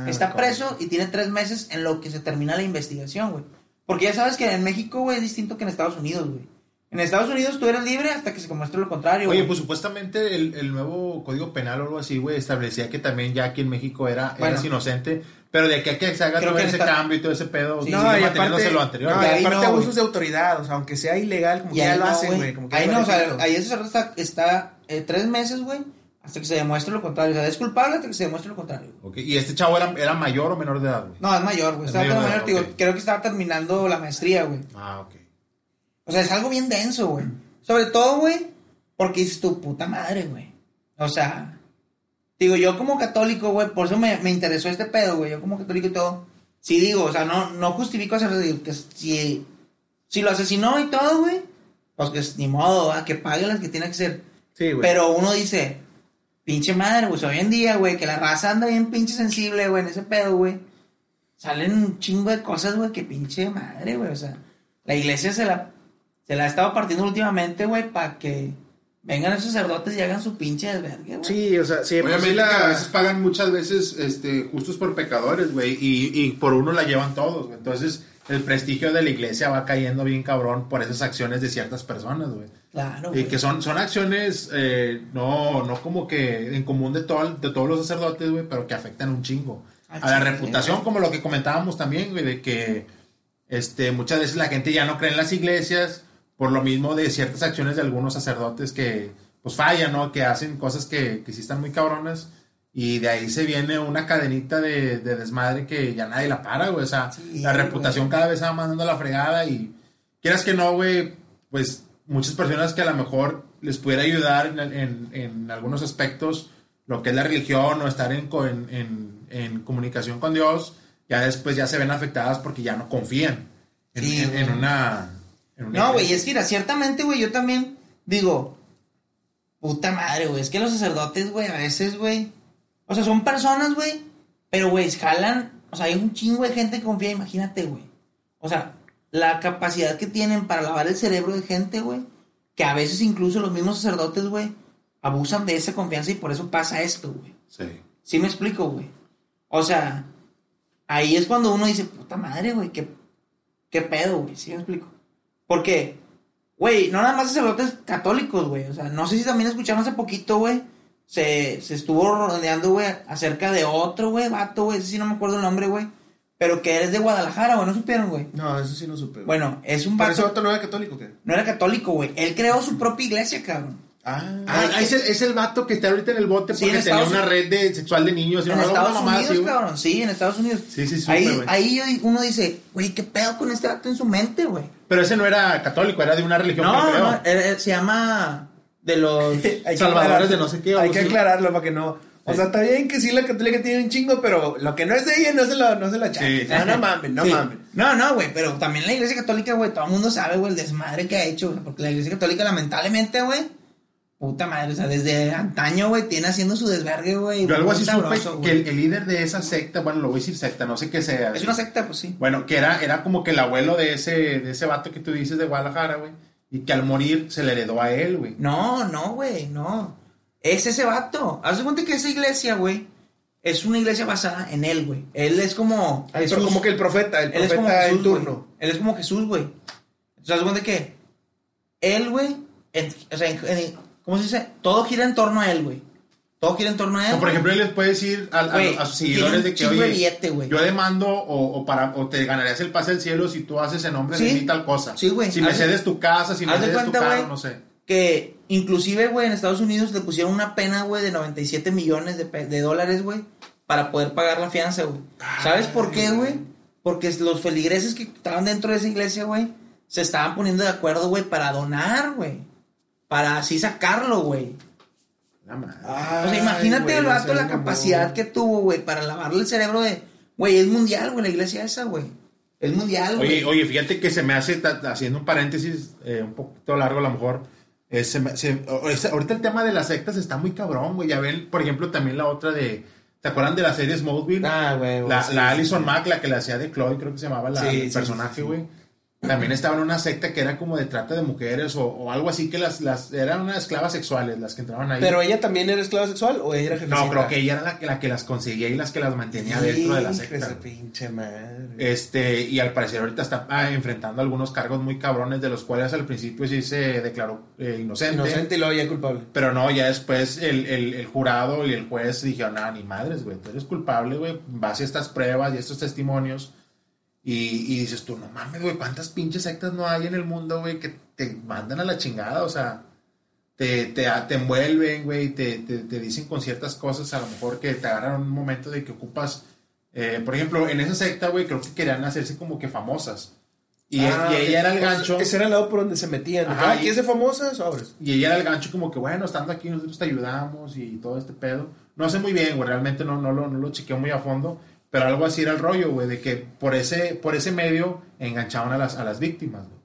Speaker 1: Está preso y tiene tres meses en lo que se termina la investigación, güey. Porque ya sabes que en México, güey, es distinto que en Estados Unidos, güey. En Estados Unidos tú eres libre hasta que se demuestre lo contrario,
Speaker 2: Oye, pues supuestamente el, el nuevo Código Penal o algo así, güey, establecía que también ya aquí en México era,
Speaker 1: Bueno.
Speaker 2: eras inocente, pero de aquí a que se haga
Speaker 1: Creo
Speaker 2: todo
Speaker 1: que
Speaker 2: ese
Speaker 1: está-
Speaker 2: cambio y todo ese pedo,
Speaker 1: Sí,
Speaker 2: sigue
Speaker 3: No, y
Speaker 2: manteniéndose
Speaker 3: aparte,
Speaker 2: lo anterior.
Speaker 3: no, y aparte
Speaker 1: no,
Speaker 3: abusos de autoridad, o sea, aunque sea ilegal, como
Speaker 1: Y
Speaker 3: que ya lo hacen,
Speaker 1: güey.
Speaker 3: güey. como que
Speaker 1: Ahí no, o sea, ahí ese sacerdote está, está eh, tres meses, güey, hasta que se demuestre lo contrario. O sea, es culpable hasta que se demuestre lo contrario.
Speaker 2: Ok, Y este chavo era, era mayor o menor de edad, güey.
Speaker 1: No, es mayor, güey.
Speaker 2: Es
Speaker 1: Estaba
Speaker 2: mayor
Speaker 1: digo, creo que estaba terminando la maestría, güey.
Speaker 2: Ah, ok.
Speaker 1: O sea, es algo bien denso, güey. Sobre todo, güey, porque es tu puta madre, güey. O sea, digo, yo como católico, güey, por eso me, me interesó este pedo, güey. Yo como católico y todo. Sí digo, o sea, no, no justifico hacer digo, que si, si lo asesinó y todo, güey, pues que es ni modo, ¿va? que pague las que tiene que ser.
Speaker 3: Sí, güey.
Speaker 1: Pero uno dice, pinche madre, pues hoy en día, güey, que la raza anda bien pinche sensible, güey, en ese pedo, güey. Salen un chingo de cosas, güey, que pinche madre, güey. O sea, la iglesia se la, se la ha estado partiendo últimamente, güey, para que vengan esos sacerdotes y hagan su pinche desvergue, güey.
Speaker 3: Sí, o sea, sí, pues
Speaker 2: Obviamente
Speaker 3: sí la-
Speaker 2: a veces pagan muchas veces este, justos por pecadores, güey, y, y por uno la llevan todos, güey. Entonces, el prestigio de la iglesia va cayendo bien cabrón por esas acciones de ciertas personas, güey.
Speaker 1: Claro,
Speaker 2: Y
Speaker 1: güey.
Speaker 2: que son, son acciones eh, no, no como que en común de, todo, de todos los sacerdotes, güey, pero que afectan un chingo.
Speaker 1: Ah,
Speaker 2: A la
Speaker 1: sí,
Speaker 2: reputación,
Speaker 1: güey.
Speaker 2: como lo que comentábamos también, güey, de que este, muchas veces la gente ya no cree en las iglesias por lo mismo de ciertas acciones de algunos sacerdotes que pues fallan, ¿no? Que hacen cosas que, que sí están muy cabronas. Y de ahí se viene una cadenita de, de desmadre que ya nadie la para, güey. O sea,
Speaker 1: Sí,
Speaker 2: la
Speaker 1: güey.
Speaker 2: reputación cada vez va mandando a la fregada y quieras que no, güey, pues muchas personas que a lo mejor les pudiera ayudar en, en- en algunos aspectos, lo que es la religión o estar en, en, comunicación con Dios, ya después ya se ven afectadas porque ya no confían en,
Speaker 1: Sí,
Speaker 2: una...
Speaker 1: No, güey, es que mira, ciertamente, güey, yo también digo, puta madre, güey, es que los sacerdotes, güey, a veces, güey, o sea, son personas, güey, pero, güey, jalan, o sea, hay un chingo de gente que confía, imagínate, güey. O sea, la capacidad que tienen para lavar el cerebro de gente, güey, que a veces incluso los mismos sacerdotes, güey, abusan de esa confianza y por eso pasa esto, güey.
Speaker 2: Sí.
Speaker 1: ¿Sí me explico, güey? O sea, ahí es cuando uno dice, puta madre, güey, ¿qué, qué pedo, güey, ¿sí me explico? Porque, güey, no nada más sacerdotes católicos, güey, o sea, no sé si también escucharon hace poquito, güey, se, se estuvo rodeando, güey, acerca de otro, güey, vato, güey, ese sí no me acuerdo el nombre, güey, pero que eres de Guadalajara, güey, ¿no supieron, güey?
Speaker 3: No, eso sí no supe. güey.
Speaker 1: Bueno, es un
Speaker 3: ¿Pero
Speaker 1: vato,
Speaker 3: ese vato no era católico qué?
Speaker 1: no era católico, güey, él creó su propia iglesia, cabrón.
Speaker 3: Ah,
Speaker 2: Ah, es, el, es el vato que está ahorita en el bote
Speaker 1: Sí,
Speaker 2: porque
Speaker 1: en
Speaker 2: tenía
Speaker 1: Estados
Speaker 2: una red de sexual de niños. y
Speaker 1: En Estados
Speaker 2: mamada
Speaker 1: Unidos,
Speaker 2: así,
Speaker 1: cabrón, sí, en Estados Unidos.
Speaker 2: Sí, sí, supe,
Speaker 1: ahí, ahí uno dice, güey, ¿qué pedo con este vato en su mente, güey?
Speaker 2: Pero ese no era católico, era de una religión
Speaker 1: No,
Speaker 2: creo.
Speaker 1: no, eh, se llama de los...
Speaker 2: Salvadores de no sé qué,
Speaker 3: Hay que aclararlo para que no. O sea, está bien que sí la católica tiene un chingo, pero lo que no es de ella no se lo, no se echa.
Speaker 2: Sí.
Speaker 3: No, no mames, no
Speaker 1: Sí.
Speaker 3: mames.
Speaker 1: No, no, güey, pero también la iglesia católica, güey, todo el mundo sabe, güey, el desmadre que ha hecho, güey, porque la iglesia católica, lamentablemente, güey, puta madre, o sea, desde antaño, güey, tiene haciendo su desvergue, güey.
Speaker 2: Yo algo así
Speaker 1: sabroso,
Speaker 2: supe que el, el líder de esa secta, bueno, lo voy a decir secta, no sé qué sea.
Speaker 1: Es una secta, pues sí.
Speaker 2: Bueno, que era, era como que el abuelo de ese, de ese vato que tú dices de Guadalajara, güey. Y que al morir se le heredó a él, güey.
Speaker 1: No, no, güey, no. Es ese vato. Haz de cuenta que esa iglesia, güey, es una iglesia basada en él, güey. Él es como...
Speaker 3: Ay, pero
Speaker 1: Jesús.
Speaker 3: como que el profeta, el
Speaker 1: Él es como
Speaker 3: profeta en
Speaker 1: Jesús,
Speaker 3: turno.
Speaker 1: Él es como Jesús, güey. Entonces, haz de cuenta que él, güey, o sea, en- en- ¿cómo se dice? Todo gira en torno a él, güey. Todo gira en torno a él.
Speaker 2: O por ejemplo, él les puede decir a, a-
Speaker 1: Güey,
Speaker 2: a sus seguidores de que, oye,
Speaker 1: billete,
Speaker 2: yo demando o, o para, o te ganarías el pase del cielo si tú haces en nombre de mí tal cosa.
Speaker 1: Sí, güey.
Speaker 2: Si me cedes tu casa, si me cedes tu carro, no sé.
Speaker 1: Que inclusive, güey, en Estados Unidos le pusieron una pena, güey, de 97 millones de, de dólares, güey, para poder pagar la fianza, güey. ¿Sabes por qué, güey? Porque los feligreses que estaban dentro de esa iglesia, güey, se estaban poniendo de acuerdo, güey, para donar, güey. Para así sacarlo, güey.
Speaker 2: La madre.
Speaker 1: O sea, imagínate el vato la capacidad que tuvo, güey, para lavarle el cerebro de, güey, es mundial, güey, la iglesia esa, güey. Es mundial, güey.
Speaker 2: Oye, oye, fíjate que se me hace, haciendo un paréntesis eh, un poquito largo a lo mejor, eh, se me- se- o- es- ahorita el tema de las sectas está muy cabrón, güey. Ya ven, por ejemplo, también la otra de, ¿te acuerdan de la serie Smallville?
Speaker 3: Ah, güey. güey,
Speaker 2: la
Speaker 3: sí,
Speaker 2: la Alison
Speaker 3: sí.
Speaker 2: Mack, la que la hacía de Chloe, creo que se llamaba la,
Speaker 3: Sí,
Speaker 2: el personaje,
Speaker 3: sí.
Speaker 2: güey. También estaba en una secta que era como de trata de mujeres o, o algo así que las, las eran unas esclavas sexuales las que entraban ahí.
Speaker 3: ¿Pero ella también era esclava sexual o ella era jefecita?
Speaker 2: no, creo que ella era la que, la que las conseguía y las que las mantenía dentro de la secta.
Speaker 3: Esa pinche madre.
Speaker 2: Este, y al parecer ahorita está ah, enfrentando algunos cargos muy cabrones, de los cuales al principio sí se declaró eh, inocente,
Speaker 3: Inocente y luego ya culpable.
Speaker 2: Pero no, ya después el, el- el jurado y el juez dijeron, nada, ni madres, güey, tú eres culpable, güey, base a estas pruebas y estos testimonios. Y, y dices tú, no mames, güey, ¿cuántas pinches sectas no hay en el mundo, güey, que te mandan a la chingada? O sea, te, te, te envuelven, güey, te, te, te dicen con ciertas cosas, a lo mejor que te agarran un momento de que ocupas, eh, por ejemplo, en esa secta, güey, creo que querían hacerse como que famosas. Y,
Speaker 3: Ah,
Speaker 2: y ella era el gancho.
Speaker 3: Ese era el lado por donde se metían.
Speaker 2: Ajá,
Speaker 3: Ajá,
Speaker 2: y-
Speaker 3: ¿Quieres ser famosa? Sobres.
Speaker 2: Y ella era el gancho como que, bueno, estando aquí nosotros te ayudamos y todo este pedo. No sé muy bien, güey, realmente no, no, lo, no lo chequeo muy a fondo, pero algo así era el rollo, güey, de que por ese, por ese medio enganchaban a las, a las víctimas, güey.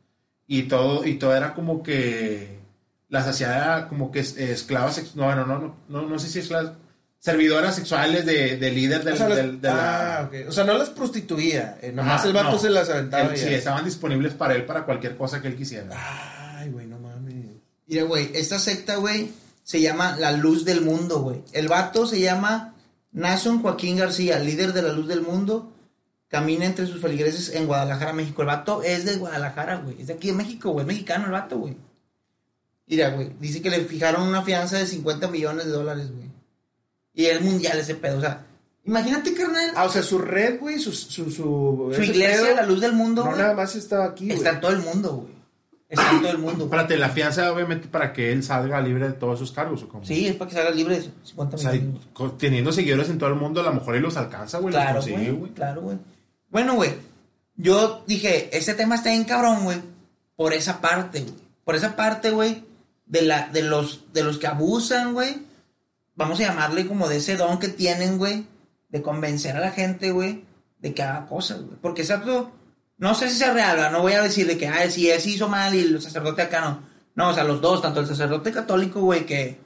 Speaker 2: Y todo, y todo era como que las hacía como que es- esclavas, no, no, no, no, no sé si esclavas, servidoras sexuales de, de líder del,
Speaker 3: o sea,
Speaker 2: del- de la...
Speaker 3: ah, ok. O sea, no las prostituía. eh, nomás
Speaker 2: Ajá,
Speaker 3: el vato
Speaker 2: no.
Speaker 3: se las aventaba.
Speaker 2: Él- sí, estaban disponibles para él para cualquier cosa que él quisiera.
Speaker 3: Ay, güey, no mames.
Speaker 1: Mira, güey, esta secta, güey, se llama La Luz del Mundo, güey. El vato se llama Nason Joaquín García, líder de La Luz del Mundo. Camina entre sus feligreses en Guadalajara, México. El vato es de Guadalajara, güey. Es de aquí de México, güey. Es mexicano el vato, güey. Mira, güey, dice que le fijaron una fianza de 50 millones de dólares, güey. Y es mundial ese pedo. O sea, imagínate, carnal.
Speaker 3: Ah, o sea, su red, güey, su, su, su,
Speaker 1: su iglesia,
Speaker 3: pedo,
Speaker 1: La Luz del Mundo,
Speaker 3: No
Speaker 1: güey,
Speaker 3: nada más está aquí, güey.
Speaker 1: está en todo el mundo, güey. Está en todo el mundo.
Speaker 2: Espérate, la fianza obviamente para que él salga libre de todos sus cargos, ¿o cómo?
Speaker 1: Sí, es para que salga libre de 50
Speaker 2: O sea,
Speaker 1: millones.
Speaker 2: teniendo seguidores en todo el mundo, a lo mejor él los alcanza, güey.
Speaker 1: Claro, güey. Claro, güey. Bueno, güey. Yo dije, este tema está bien cabrón, güey. Por esa parte, güey. Por esa parte, güey. De, la, de, los, de los que abusan, güey. Vamos a llamarle como de ese don que tienen, güey. De convencer a la gente, güey. De que haga cosas, güey. Porque exacto. No sé si sea real. No voy a decirle que, ay, si ese hizo mal y el sacerdote acá no. No, o sea, los dos, tanto el sacerdote católico, güey, que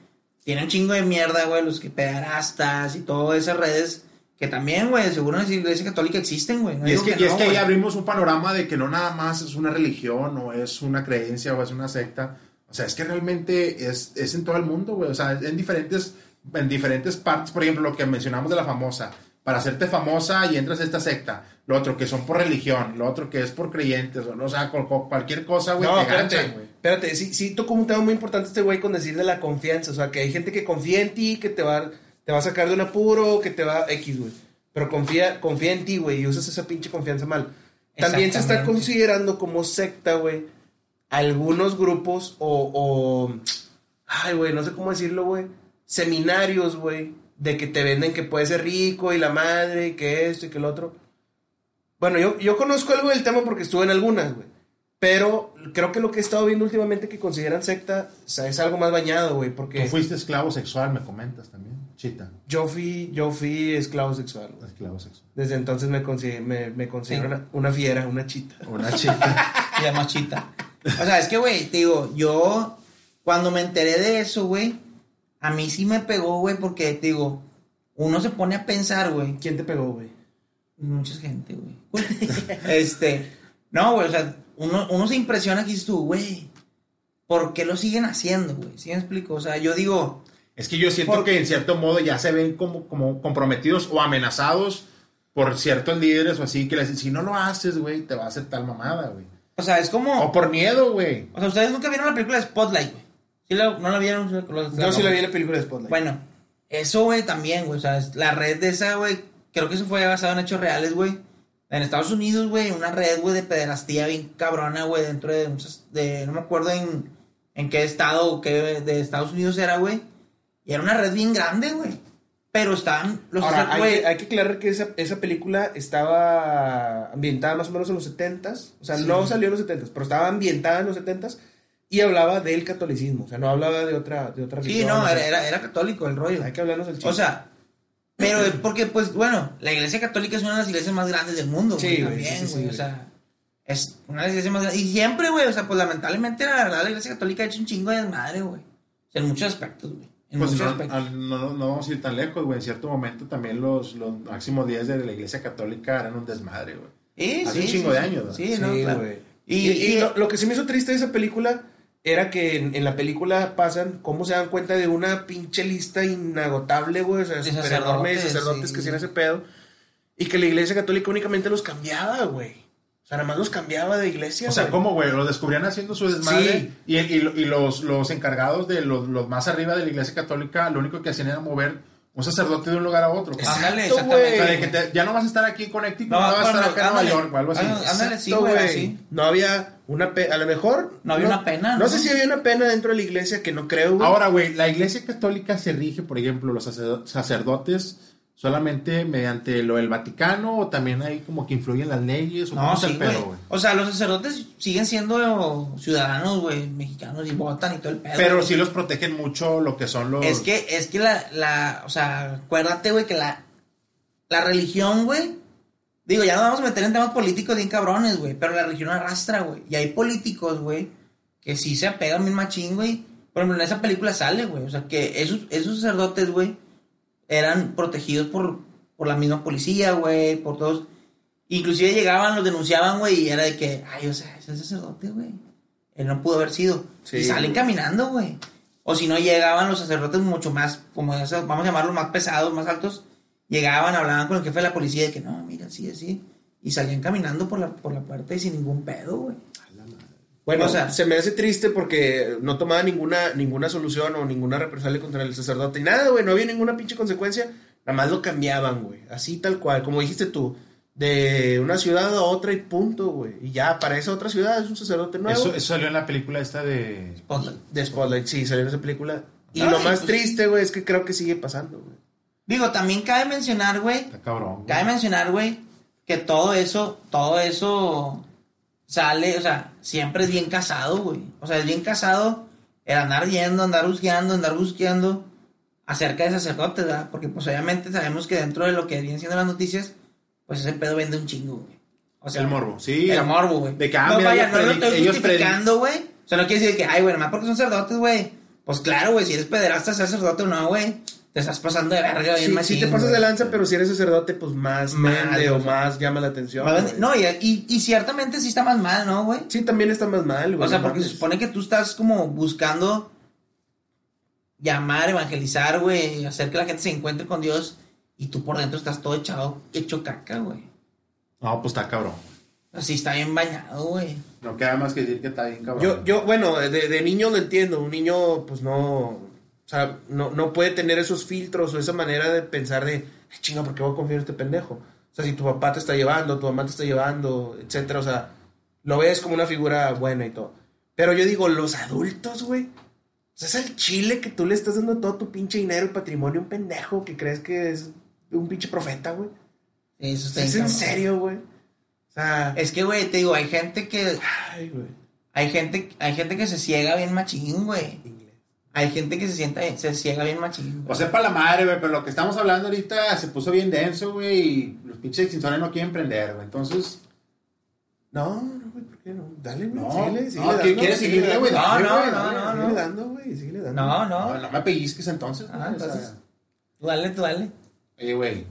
Speaker 1: tiene un chingo de mierda, güey, los que pederastas y todas esas redes, que también, güey, seguro en la iglesia católica existen, güey. No
Speaker 2: Y es
Speaker 1: digo
Speaker 2: que, y es que ahí abrimos un panorama de que no nada más es una religión o es una creencia o es una secta. O sea, es que realmente es, es en todo el mundo, güey. O sea, en diferentes, en diferentes partes. Por ejemplo, lo que mencionamos de la famosa. para hacerte famosa y entras a esta secta. Lo otro que son por religión, lo otro que es por creyentes, o, no, o sea, con, con cualquier cosa, güey,
Speaker 3: No,
Speaker 2: te
Speaker 3: espérate,
Speaker 2: ganchan, güey.
Speaker 3: espérate, sí, sí tocó un tema muy importante este güey con decir de la confianza, o sea, que hay gente que confía en ti, que te va, te va a sacar de un apuro, que te va X, güey, pero confía, confía en ti, güey, y usas esa pinche confianza mal. También se está considerando como secta, güey, algunos grupos o, o ay, güey, no sé cómo decirlo, güey, seminarios, güey, de que te venden que puedes ser rico y la madre, y que esto y que el otro. Bueno, yo, yo conozco algo del tema porque estuve en algunas, güey. Pero creo que lo que he estado viendo últimamente que consideran secta o sea, es algo más bañado, güey.
Speaker 2: Tú
Speaker 3: Porque
Speaker 2: fuiste esclavo sexual, me comentas también. Chita,
Speaker 3: yo fui, yo fui esclavo sexual, güey.
Speaker 2: esclavo sexual.
Speaker 3: Desde entonces me, consi- me, me considero
Speaker 1: Sí.
Speaker 3: una, una fiera, una chita.
Speaker 2: Una chita.
Speaker 1: Y además chita. O sea, es que, güey, te digo, yo cuando me enteré de eso, güey, a mí sí me pegó, güey, porque, te digo, uno se pone a pensar, güey,
Speaker 3: ¿Quién te pegó, güey?
Speaker 1: Mucha gente, güey. este, no, güey, o sea, uno, uno se impresiona que dices tú, güey, ¿por qué lo siguen haciendo, güey? ¿Sí me explico? O sea, yo digo,
Speaker 2: Es que yo siento
Speaker 1: Porque-
Speaker 2: que en cierto modo ya se ven como, como comprometidos o amenazados por ciertos líderes o así que les dicen, si no lo haces, güey, te va a hacer tal mamada, güey.
Speaker 1: o sea, es como,
Speaker 2: O por miedo, güey.
Speaker 1: o sea, ustedes nunca vieron la película de Spotlight, güey. ¿Sí la- ¿No la vieron?
Speaker 3: Yo sí la vi en la película de Spotlight.
Speaker 1: Bueno, eso, güey, también, güey. O sea, la red de esa, güey, creo que eso fue basado en hechos reales, güey. En Estados Unidos, güey, una red, güey, de pederastía bien cabrona, güey, dentro de, muchas- de no me acuerdo en, en qué estado o qué de Estados Unidos era, güey. Y era una red bien grande, güey. Pero estaban los
Speaker 3: Ahora, hay, que, hay que aclarar que esa, esa película estaba ambientada más o menos en los 70s. O sea,
Speaker 1: Sí.
Speaker 3: no salió en los 70s, pero estaba ambientada en los 70s y hablaba del catolicismo. O sea, no hablaba de otra, de otra
Speaker 1: Sí,
Speaker 3: religión.
Speaker 1: no,
Speaker 3: o sea,
Speaker 1: era, era, era católico el rollo.
Speaker 3: Hay que hablarnos del chiste.
Speaker 1: O sea, pero es porque, pues, bueno, la iglesia católica es una de las iglesias más grandes del mundo,
Speaker 3: Sí,
Speaker 1: güey,
Speaker 3: güey,
Speaker 1: también,
Speaker 3: sí, sí,
Speaker 1: güey,
Speaker 3: sí,
Speaker 1: o sea, es una de las iglesias más grandes. Y siempre, güey, o sea, pues, lamentablemente, la verdad, la iglesia católica ha hecho un chingo de desmadre, güey. O sea, en muchos aspectos, güey. En
Speaker 2: Pues
Speaker 1: muchos
Speaker 2: no,
Speaker 1: aspectos.
Speaker 2: no, no vamos a ir tan lejos, güey. En cierto momento también los, los máximos días de la iglesia católica eran un desmadre, güey.
Speaker 1: Sí,
Speaker 2: hace
Speaker 1: sí,
Speaker 2: un chingo
Speaker 1: sí,
Speaker 2: de
Speaker 1: sí.
Speaker 2: años, ¿no?
Speaker 1: Sí,
Speaker 3: Sí,
Speaker 1: no, claro.
Speaker 3: güey.
Speaker 1: Y,
Speaker 3: Y, y
Speaker 1: y-
Speaker 3: lo, lo que sí me hizo triste de esa película era que en, en la película pasan cómo se dan cuenta de una pinche lista inagotable, güey, o sea,
Speaker 1: De
Speaker 3: enorme de
Speaker 1: sacerdotes,
Speaker 3: sacerdotes
Speaker 1: sí.
Speaker 3: que hacían ese pedo. Y que la iglesia católica únicamente los cambiaba, güey. O sea, nada más los cambiaba de iglesia,
Speaker 2: O sea,
Speaker 3: güey.
Speaker 2: ¿cómo, güey? Lo descubrían haciendo su desmadre.
Speaker 3: Sí.
Speaker 2: Y, y, y los, los encargados de los, los más arriba de la iglesia católica, lo único que hacían era mover un sacerdote de un lugar a otro.
Speaker 3: Exacto,
Speaker 1: Ándale,
Speaker 3: güey.
Speaker 2: O sea, de
Speaker 1: exactamente.
Speaker 2: que te- ya no vas a estar aquí en Connecticut,
Speaker 1: No,
Speaker 2: no, vas a estar acá en Nueva. York o algo así.
Speaker 1: Ándale, sí,
Speaker 3: Exacto,
Speaker 1: güey,
Speaker 3: güey.
Speaker 1: así.
Speaker 3: No había una pena, a lo mejor...
Speaker 1: No había una pena,
Speaker 3: No
Speaker 1: ¿no?
Speaker 3: sé si había una pena dentro de la iglesia, que no creo, güey.
Speaker 2: Ahora, güey, la iglesia católica se rige, por ejemplo, los sacerdo- sacerdotes solamente mediante lo del Vaticano o también hay como que influyen las leyes o
Speaker 1: No, sí,
Speaker 2: el pedo,
Speaker 1: güey. O sea, los sacerdotes siguen siendo ciudadanos, güey, mexicanos y votan y todo el pedo.
Speaker 2: Pero sí los protegen mucho lo que son los...
Speaker 1: Es que, es que la, la, o sea, acuérdate, güey, que la, la religión, güey, digo, ya no vamos a meter en temas políticos bien cabrones, güey, pero la religión arrastra, güey. Y hay políticos, güey, que sí se apegan bien machín, güey. Por ejemplo, en esa película sale, güey, o sea, que esos, esos sacerdotes, güey, eran protegidos por, por la misma policía, güey, por todos. Inclusive llegaban, los denunciaban, güey, y era de que, ay, o sea, es el sacerdote, güey. Él no pudo haber sido.
Speaker 3: Sí,
Speaker 1: y salen caminando, güey. O si no, llegaban los sacerdotes mucho más, como esos, vamos a llamarlos más pesados, más altos. Llegaban, hablaban con el jefe de la policía de que, no, mira, sí, así. Y salían caminando por la, por la puerta y sin ningún pedo, güey.
Speaker 3: Bueno,
Speaker 1: O sea-
Speaker 3: se me hace triste porque no tomaba ninguna, ninguna solución o ninguna represalia contra el sacerdote. Y nada, güey, no había ninguna pinche consecuencia. Nada más lo cambiaban, güey. Así tal cual, como dijiste tú. De una ciudad a otra y punto, güey. Y ya, para esa otra ciudad es un sacerdote nuevo.
Speaker 2: Eso, eso salió en la película esta de...
Speaker 1: Spotlight.
Speaker 3: De Spotlight, sí, salió en esa película. Y
Speaker 1: Ay,
Speaker 3: lo más
Speaker 1: pues-
Speaker 3: triste, güey, es que creo que sigue pasando, güey.
Speaker 1: Digo, también cabe mencionar, güey,
Speaker 2: Está cabrón. güey.
Speaker 1: Cabe mencionar, güey, que todo eso, todo eso sale, o sea, siempre es bien casado, güey. O sea, es bien casado el andar yendo, andar buscando, andar buscando acerca de sacerdotes, ¿verdad? Porque, pues, obviamente sabemos que dentro de lo que vienen siendo las noticias, pues ese pedo vende un chingo, güey. O sea,
Speaker 2: el morbo, sí.
Speaker 1: el morbo, güey.
Speaker 2: De que, ah,
Speaker 1: no,
Speaker 2: mira,
Speaker 1: vaya, no lo estoy justificando, güey. O sea, no quiere decir que, ay, güey, nomás porque son sacerdotes, güey. Pues claro, güey, si eres pederasta, sacerdote o no, güey. Te estás pasando de verga, bien
Speaker 3: Sí, sí
Speaker 1: machín,
Speaker 3: te pasas de lanza, pero si eres sacerdote, pues más vende o más llama la atención.
Speaker 1: Más No, y, y, y ciertamente sí está más mal, ¿no, güey?
Speaker 3: Sí, también está más mal, güey.
Speaker 1: O sea, porque se supone que tú estás como buscando llamar, evangelizar, güey, hacer que la gente se encuentre con Dios y tú por dentro estás todo echado, hecho caca, güey.
Speaker 2: No, pues está cabrón.
Speaker 1: Así está bien bañado, güey.
Speaker 2: No queda más que decir que está bien cabrón.
Speaker 3: Yo, yo, bueno, de, de niño lo entiendo. Un niño, pues no. O sea, no, no puede tener esos filtros o esa manera de pensar de, chinga, ¿por qué voy a confiar en este pendejo? O sea, si tu papá te está llevando, tu mamá te está llevando, etcétera, o sea, lo ves como una figura buena y todo. Pero yo digo, los adultos, güey. O sea, es el chile que tú le estás dando todo tu pinche dinero y patrimonio a un pendejo que crees que es un pinche profeta, güey.
Speaker 1: Eso está
Speaker 3: es en serio, güey. O sea,
Speaker 1: Es que, güey, te digo, hay gente que.
Speaker 3: ay, güey.
Speaker 1: Hay gente, hay gente que se ciega bien machín, güey. Hay gente que se sienta, se ciega bien machín. güey.
Speaker 2: O sea, para la madre, güey, pero lo que estamos hablando ahorita se puso bien denso, güey, y los pinches extintores no quieren prender, güey. Entonces,
Speaker 3: No, no, güey, ¿por qué no? Dale, güey,
Speaker 2: No,
Speaker 3: síguele, síguele
Speaker 2: no,
Speaker 3: dando,
Speaker 2: ¿qué- quieres seguirle, güey?
Speaker 1: No, no, no, no,
Speaker 3: síguele dando, güey, síguele dando.
Speaker 1: No,
Speaker 2: no,
Speaker 1: no.
Speaker 2: no me pellizques entonces.
Speaker 1: Ah, entonces- Tú dale, tú dale.
Speaker 2: Oye, güey.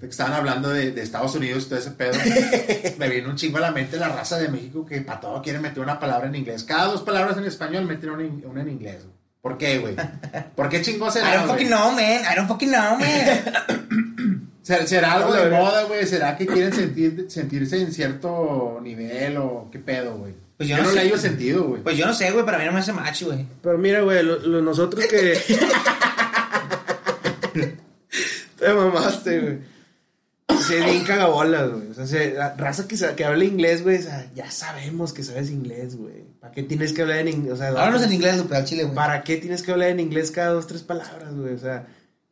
Speaker 2: Que estaban hablando de, de Estados Unidos y todo ese pedo, me viene un chingo a la mente la raza de México que para todo quiere meter una palabra en inglés. Cada dos palabras en español meten una, en- una en inglés. ¿Por qué, güey? ¿Por qué chingo
Speaker 1: I
Speaker 2: será,
Speaker 1: don't
Speaker 2: güey?
Speaker 1: fucking know, man. I don't fucking know, man.
Speaker 2: ¿Será, será algo de moda, güey? ¿Será que quieren sentir, sentirse en cierto nivel o qué pedo, güey?
Speaker 1: Pues
Speaker 2: yo
Speaker 1: yo
Speaker 2: no,
Speaker 1: no
Speaker 2: le hallo sentido, güey.
Speaker 1: Pues yo no sé, güey, pero a mí no me hace macho, güey.
Speaker 3: Pero mira, güey, lo- lo- nosotros que. Te mamaste, güey. Se bien cagabolas, güey. O sea, se- la raza que, que habla inglés, güey, o sea, ya sabemos que sabes inglés, güey. ¿Para qué tienes que hablar en inglés? O sea,
Speaker 1: Háblanos en inglés, Lupe, al chile, güey.
Speaker 3: ¿Para qué tienes que hablar en inglés cada dos, tres palabras, güey? O sea,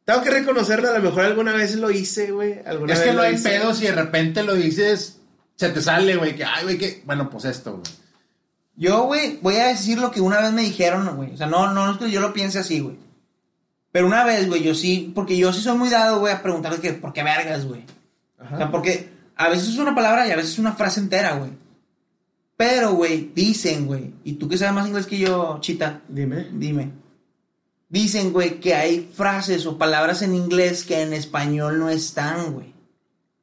Speaker 3: tengo que reconocerlo, a lo mejor alguna vez lo hice, güey. Alguna
Speaker 2: Es
Speaker 3: vez
Speaker 2: que no hay
Speaker 3: hice.
Speaker 2: pedo si de repente lo dices, se te sale, güey, que, ay, güey, que, bueno, pues esto, güey.
Speaker 1: Yo, güey, voy a decir lo que una vez me dijeron, güey. O sea, no, no, no es que yo lo piense así, güey. Pero una vez, güey, yo sí, porque yo sí soy muy dado, güey, a preguntarle que, ¿por qué vergas, güey?
Speaker 3: Ajá.
Speaker 1: O sea, porque a veces es una palabra y a veces es una frase entera, güey. Pero, güey, dicen, güey, y tú que sabes más inglés que yo, chita,
Speaker 3: Dime.
Speaker 1: dime. Dicen, güey, que hay frases o palabras en inglés que en español no están, güey.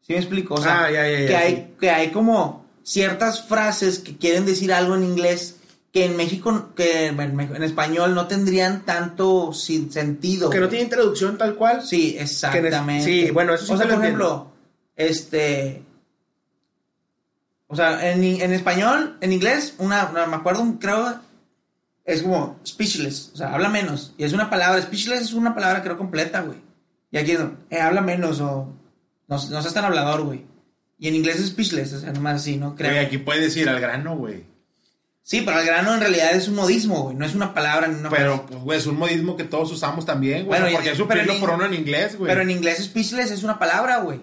Speaker 1: ¿Sí me explico? O sea,
Speaker 3: Ah, ya, ya, ya,
Speaker 1: que,
Speaker 3: sí.
Speaker 1: hay, que hay como ciertas frases que quieren decir algo en inglés que en México, que en, español no tendrían tanto sin sentido.
Speaker 3: Que no
Speaker 1: güey.
Speaker 3: tiene introducción tal cual.
Speaker 1: Sí, exactamente.
Speaker 3: sí, bueno, eso sí
Speaker 1: O sea, por
Speaker 3: entiendo.
Speaker 1: ejemplo, este. O sea, en, en español, en inglés, una, una- me acuerdo, creo, es como speechless, o sea, habla menos. Y es una palabra, speechless es una palabra, creo, completa, güey. Y aquí, eh, habla menos o no, no seas tan hablador, güey. Y en inglés es speechless, o sea, nomás así, ¿no? Creo.
Speaker 2: Güey, aquí puedes decir al grano, güey.
Speaker 1: Sí, pero el grano en realidad es un modismo, güey, no es una palabra ni una
Speaker 2: Pero, pues, güey, es un modismo que todos usamos también, güey.
Speaker 1: Bueno,
Speaker 2: porque es
Speaker 1: pero
Speaker 2: suplirlo
Speaker 1: en-
Speaker 2: por uno en inglés, güey.
Speaker 1: Pero en inglés speechless es una palabra, güey.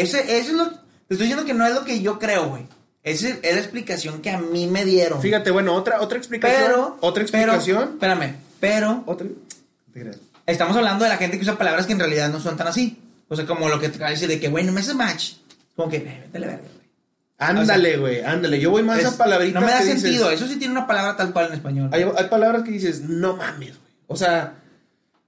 Speaker 1: Ese, eso es lo. Te estoy diciendo que no es lo que yo creo, güey. Esa es la explicación que a mí me dieron.
Speaker 3: Fíjate, bueno, otra, otra explicación.
Speaker 1: pero.
Speaker 3: otra
Speaker 1: pero-
Speaker 3: explicación.
Speaker 1: espérame. Pero
Speaker 3: otra.
Speaker 1: Estamos hablando de la gente que usa palabras que en realidad no son tan así. O sea, como lo que te de decir de que, güey, no me hace match. Como que, vete la verga, güey.
Speaker 3: Ándale, güey, ándale. Yo voy más
Speaker 1: Es-
Speaker 3: a palabritas.
Speaker 1: No me da
Speaker 3: que dices-
Speaker 1: sentido. Eso sí tiene una palabra tal cual en español.
Speaker 3: Hay, hay palabras que dices, no mames, güey. O sea,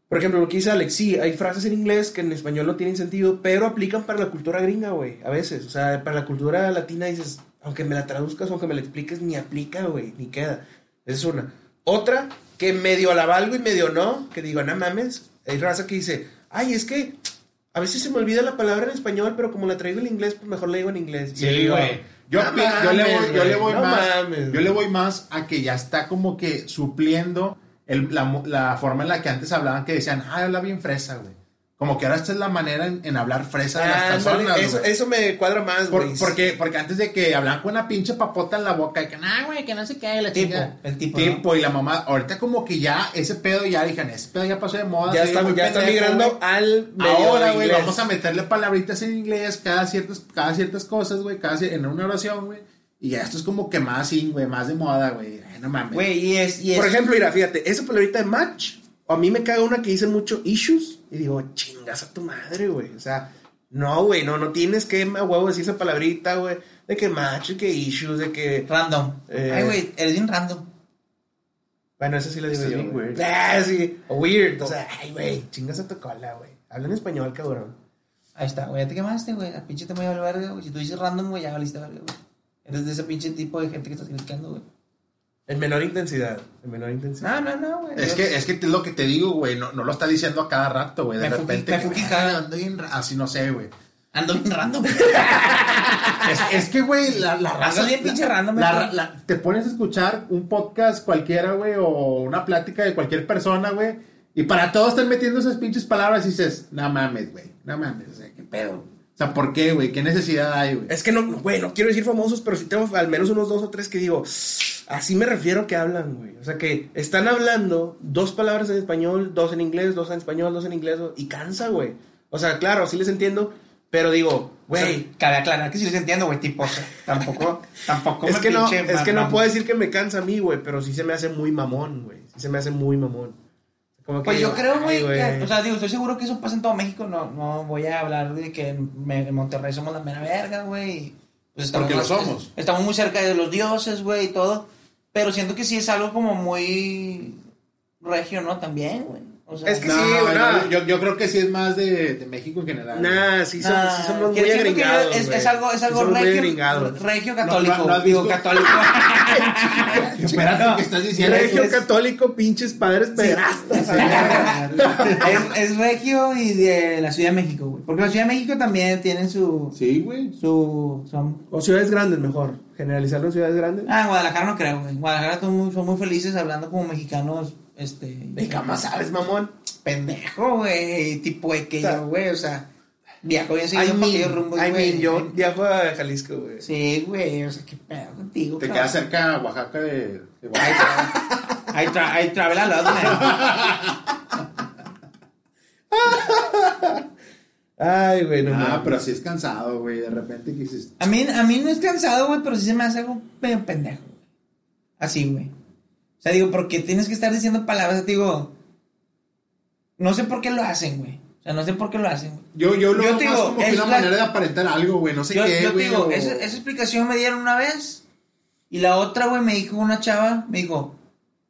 Speaker 3: por ejemplo, lo que dice Alex, sí, hay frases en inglés que en español no tienen sentido, pero aplican para la cultura gringa, güey, a veces. O sea, para la cultura latina dices, aunque me la traduzcas, aunque me la expliques, ni aplica, güey, ni queda. Esa es una. Otra, que medio la valgo y medio no, que digo, no mames. Hay raza que dice, ay, es que a veces se me olvida la palabra en español, pero como la traigo en inglés, pues mejor la digo en inglés.
Speaker 2: Sí, güey. Yo,
Speaker 3: no
Speaker 2: yo le voy, yo le voy
Speaker 3: no
Speaker 2: más.
Speaker 3: mames,
Speaker 2: yo le voy más a que ya está como que supliendo el- la, la forma en la que antes hablaban que decían, ah, habla bien fresa, güey. Como que ahora esta es la manera en, en hablar fresa de las personas.
Speaker 3: eso,
Speaker 2: güey.
Speaker 3: eso me cuadra más,
Speaker 2: Por-
Speaker 3: güey.
Speaker 2: porque, porque antes de que hablaban con una pinche papota en la boca y que, nah, güey, que no se cae la
Speaker 1: Tipo,
Speaker 2: chica.
Speaker 1: el tipo,
Speaker 2: y la mamá, ahorita como que ya ese pedo ya dijeron, ese pedo ya pasó de moda.
Speaker 3: ya está, ya está migrando al medio
Speaker 2: Ahora, güey, vamos a meterle palabritas en inglés cada ciertas, cada ciertas cosas, güey, cada en una oración, güey. Y ya esto es como que más in, güey, más de moda, güey. No mames.
Speaker 1: Güey, y es. Y es
Speaker 3: Por ejemplo, mira, fíjate, esa palabrita de match, a mí me caga una que dice mucho issues, y digo, chingas a tu madre, güey. O sea, no, güey, no, no tienes que a huevo decir esa palabrita, güey, de que match, de que issues, de que.
Speaker 1: Random.
Speaker 3: Eh.
Speaker 1: Ay, güey, eres bien random.
Speaker 3: Bueno, esa sí la digo yo.
Speaker 2: bien weird.
Speaker 3: Ah, sí, o weird. O sea, ay, güey, chingas a tu cola, güey. Habla en español, cabrón.
Speaker 1: Ahí está, güey, ya te quemaste, güey. La pinche te voy a verga, güey. Si tú dices random, güey, ya valiste güey. Eres de ese pinche tipo de gente que estás criticando, güey.
Speaker 3: En menor intensidad. En menor intensidad.
Speaker 1: No, no, no, güey.
Speaker 2: Es que, es que es lo que te digo, güey. No, no lo está diciendo a cada rato, güey. De
Speaker 1: Me
Speaker 2: repente.
Speaker 1: me
Speaker 2: que,
Speaker 1: fuqui
Speaker 2: "Ah, ando bien ra-". Así no sé, güey.
Speaker 1: Ando bien random.
Speaker 2: Es, es que, güey, la, la raza.
Speaker 1: Andas bien pinche random,
Speaker 2: la- te pones a escuchar un podcast cualquiera, güey, o una plática de cualquier persona, güey. Y para todos están metiendo esas pinches palabras y dices, no mames, güey. No mames, o sea, qué pedo. O sea, ¿por qué, güey? ¿Qué necesidad hay, güey?
Speaker 3: Es que no, güey, no quiero decir famosos, pero sí tengo al menos unos dos o tres que digo, así me refiero que hablan, güey. O sea, que están hablando dos palabras en español, dos en inglés, dos en español, dos en inglés, y cansa, güey. O sea, claro, sí les entiendo, pero digo,
Speaker 1: Güey,
Speaker 3: güey,
Speaker 1: cabe aclarar que sí les entiendo, güey, tipo, o sea, tampoco, tampoco
Speaker 3: es
Speaker 1: me
Speaker 3: que no,
Speaker 1: pinche
Speaker 3: es que no puedo decir que me cansa a mí, güey, pero sí se me hace muy mamón, güey. Sí se me hace muy mamón. Como que
Speaker 1: Pues yo creo, güey, que, o sea, digo, estoy seguro que eso pasa en todo México, no, no voy a hablar de que en, Monterrey somos la mera verga, güey. Pues estamos
Speaker 2: Porque lo somos.
Speaker 1: es- estamos muy cerca de los dioses, güey, y todo, pero siento que sí es algo como muy regio, ¿no? También, güey. O sea,
Speaker 3: Es que
Speaker 2: No,
Speaker 3: sí, güey,
Speaker 2: no,
Speaker 3: no.
Speaker 2: yo, yo creo que sí es más de, de México en general.
Speaker 3: Nah, sí,
Speaker 1: Nah,
Speaker 3: sí somos
Speaker 1: que
Speaker 3: muy agringados.
Speaker 1: Es, algo, es algo regio, regio católico,
Speaker 2: no
Speaker 1: digo, católico.
Speaker 2: Espérate, ¿qué estás diciendo?
Speaker 3: Regio
Speaker 1: es-
Speaker 3: católico, pinches padres pederastas.
Speaker 1: es, es regio y de la Ciudad de México, güey. Porque la Ciudad de México también tienen su,
Speaker 2: Sí, güey.
Speaker 1: su, son
Speaker 3: O ciudades grandes, mejor. Generalizarlo en ciudades grandes.
Speaker 1: Ah, en Guadalajara no creo, güey. En Guadalajara son muy, son muy felices hablando como mexicanos, este...
Speaker 3: ¿De más sabes, mamón?
Speaker 1: Pendejo, güey. Tipo de que yo, güey, o sea... Viajo bien seguido para aquellos rumbos,
Speaker 3: I
Speaker 1: güey.
Speaker 3: mean, yo viajo a Jalisco, güey.
Speaker 1: Sí, güey, o sea, qué pedo contigo,
Speaker 2: Te
Speaker 1: cabrón.
Speaker 2: queda cerca a Oaxaca de, de Oaxaca.
Speaker 1: I tra- I travel a lot.
Speaker 3: Ay, güey, no
Speaker 2: Ah, pero sí es cansado, güey. De repente que dices,
Speaker 1: A mí, a mí no es cansado, güey, pero sí se me hace algo medio pendejo. güey. Así, güey. O sea, digo, ¿por qué tienes que estar diciendo palabras? Digo, no sé por qué lo hacen, güey. O sea, no sé por qué lo hacen, güey.
Speaker 2: Yo, yo lo
Speaker 1: Yo
Speaker 2: veo
Speaker 1: te
Speaker 2: más
Speaker 1: digo,
Speaker 2: como que una
Speaker 1: la-
Speaker 2: manera de aparentar algo, güey. No sé
Speaker 1: Yo,
Speaker 2: qué,
Speaker 1: yo te
Speaker 2: güey.
Speaker 1: digo,
Speaker 2: o-
Speaker 1: esa, esa explicación me dieron una vez. Y la otra, güey, me dijo una chava, me dijo,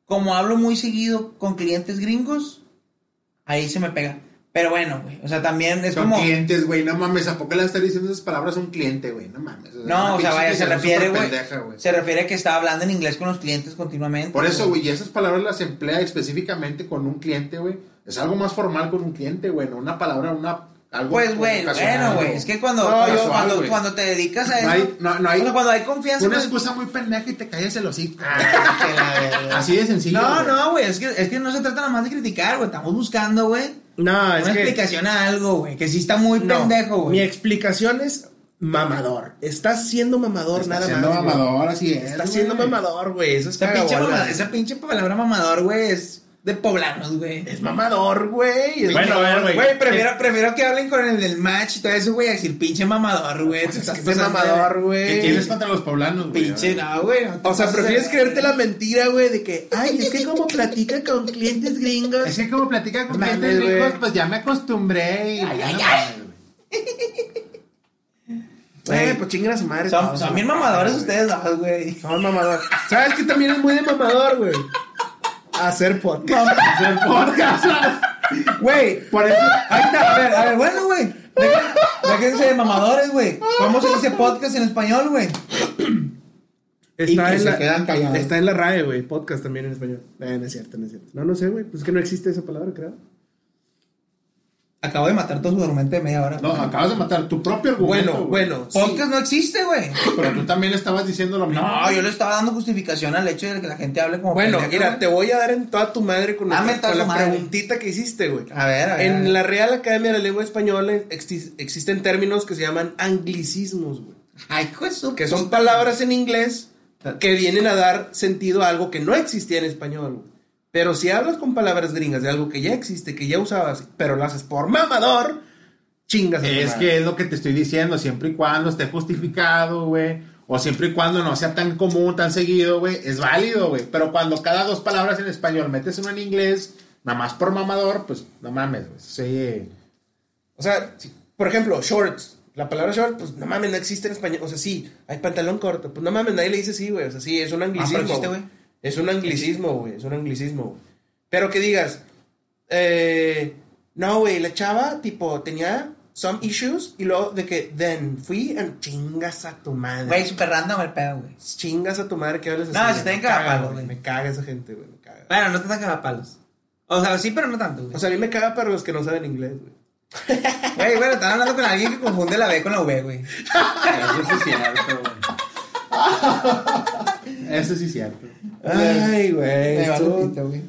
Speaker 1: como hablo muy seguido con clientes gringos, ahí se me pega. Pero bueno, güey, o sea, también es
Speaker 2: Son
Speaker 1: como...
Speaker 2: clientes, güey. No mames, ¿a poco le estás diciendo esas palabras a un cliente, güey? No mames.
Speaker 1: No, o sea, vaya, se refiere, güey. Se refiere a que está hablando en inglés con los clientes continuamente.
Speaker 2: Por eso, güey, y esas palabras las emplea específicamente con un cliente, güey. Es algo más formal con un cliente, güey. No una palabra, una. Algo
Speaker 1: Pues, güey,
Speaker 2: ocasional,
Speaker 1: bueno, güey, es que cuando,
Speaker 2: No,
Speaker 1: cuando, cuando, te dedicas a eso,
Speaker 2: No hay, no, no hay
Speaker 1: cuando hay confianza,
Speaker 2: una
Speaker 1: pues-
Speaker 2: excusa muy pendeja y te callas el hocico.
Speaker 1: Ah.
Speaker 2: Así de sencillo.
Speaker 1: No, no, güey, es que, es que no se trata nada más de criticar, güey, estamos buscando, güey,
Speaker 3: No,
Speaker 1: una
Speaker 3: es que.
Speaker 1: explicación a algo, güey, que sí está muy
Speaker 3: no,
Speaker 1: pendejo,
Speaker 3: Mi
Speaker 1: güey.
Speaker 3: explicación es mamador. Estás siendo mamador,
Speaker 2: Está
Speaker 3: nada
Speaker 2: siendo
Speaker 3: más. güey.
Speaker 2: mamador, así es.
Speaker 3: Estás siendo mamador, güey. Eso es
Speaker 1: Esa pinche, esa pinche palabra mamador, güey, es de poblanos, güey.
Speaker 3: Es mamador, güey. Es
Speaker 2: Bueno, a ver,
Speaker 3: mamador,
Speaker 2: güey.
Speaker 1: Güey, prefiero, prefiero que hablen con el del match y todo eso, güey, a decir pinche mamador, güey.
Speaker 3: Pues es que mamador,
Speaker 2: ¿Qué
Speaker 3: güey.
Speaker 2: tienes contra los poblanos, güey?
Speaker 1: Pinche, no, güey. no
Speaker 3: O sea, prefieres
Speaker 1: verga.
Speaker 3: creerte la mentira, güey, de que, ay, es que como platica con clientes gringos.
Speaker 2: Es que como platica con
Speaker 3: Mames,
Speaker 2: clientes
Speaker 3: güey.
Speaker 2: ricos, pues ya me acostumbré y
Speaker 1: Ay, ay, ay.
Speaker 2: güey.
Speaker 3: Pues chingan a su madre.
Speaker 1: Son, son bien mamadores ustedes dos, güey.
Speaker 3: Son mamador. ¿Sabes que también es muy de mamador, güey? Hacer podcast.
Speaker 2: Hacer podcast.
Speaker 1: Güey, por eso. Ahí está, a ver, a ver, bueno, güey. Déjense de mamadores, güey. ¿Cómo se dice podcast en español, güey?
Speaker 3: Está
Speaker 2: que
Speaker 3: en
Speaker 2: se
Speaker 3: la,
Speaker 2: quedan callados.
Speaker 3: Está en la RAE, güey. Podcast también en español. Eh, no es cierto, no es cierto. No, no sé, güey. Pues es que no existe esa palabra, creo.
Speaker 1: Acabo de matar todo su argumento de media hora.
Speaker 2: No, acabas de matar tu propio argumento.
Speaker 3: Bueno,
Speaker 2: güey.
Speaker 3: bueno. sí.
Speaker 1: Podcast no existe, güey.
Speaker 2: Pero tú también estabas diciendo lo mismo.
Speaker 1: No, yo le estaba dando justificación al hecho de que la gente hable como
Speaker 3: Bueno, mira,
Speaker 1: güey.
Speaker 3: te voy a dar en toda tu madre con,
Speaker 1: toda
Speaker 3: con la
Speaker 1: madre.
Speaker 3: preguntita que hiciste, güey.
Speaker 1: A ver, a ver. a
Speaker 3: En
Speaker 1: ver.
Speaker 3: la Real Academia de la Lengua Española exis- existen términos que se llaman anglicismos, güey.
Speaker 1: Ay, su
Speaker 3: Que son palabras en inglés que vienen a dar sentido a algo que no existía en español, güey. Pero si hablas con palabras gringas de algo que ya existe, que ya usabas, pero lo haces por mamador, chingas a
Speaker 2: Es que es lo que te estoy diciendo, siempre y cuando esté justificado, güey. O siempre y cuando no sea tan común, tan seguido, güey. Es válido, güey. Pero cuando cada dos palabras en español metes una en inglés, nada más por mamador, pues no mames, güey. Sí.
Speaker 3: O sea, si- por ejemplo, shorts. La palabra short, pues no mames, no existe en español. O sea, sí, hay pantalón corto. Pues no mames, nadie le dice sí, güey. O sea, sí, es un anglicismo.
Speaker 1: existe,
Speaker 3: güey. Es un anglicismo, güey. Es un anglicismo, güey. Pero que digas, eh, no, güey, la chava, tipo, tenía some issues y luego de que then fui and chingas a tu madre.
Speaker 1: Güey, súper random el pedo, güey.
Speaker 3: Chingas a tu madre que hables así.
Speaker 1: No, si está bien
Speaker 3: Me caga,
Speaker 1: cagapalo,
Speaker 3: güey. Me caga esa gente, güey. Me caga.
Speaker 1: Bueno, no te tan cagapalos. O sea, sí, pero no tanto, güey.
Speaker 3: O sea, a mí me caga para los que no saben inglés, güey.
Speaker 1: Güey, bueno, están hablando con alguien que confunde la B con la V, güey.
Speaker 2: Eso es cierto, güey. Eso sí es cierto.
Speaker 3: Ay, güey.
Speaker 1: Me va
Speaker 3: estuvo-
Speaker 1: Lupita, güey.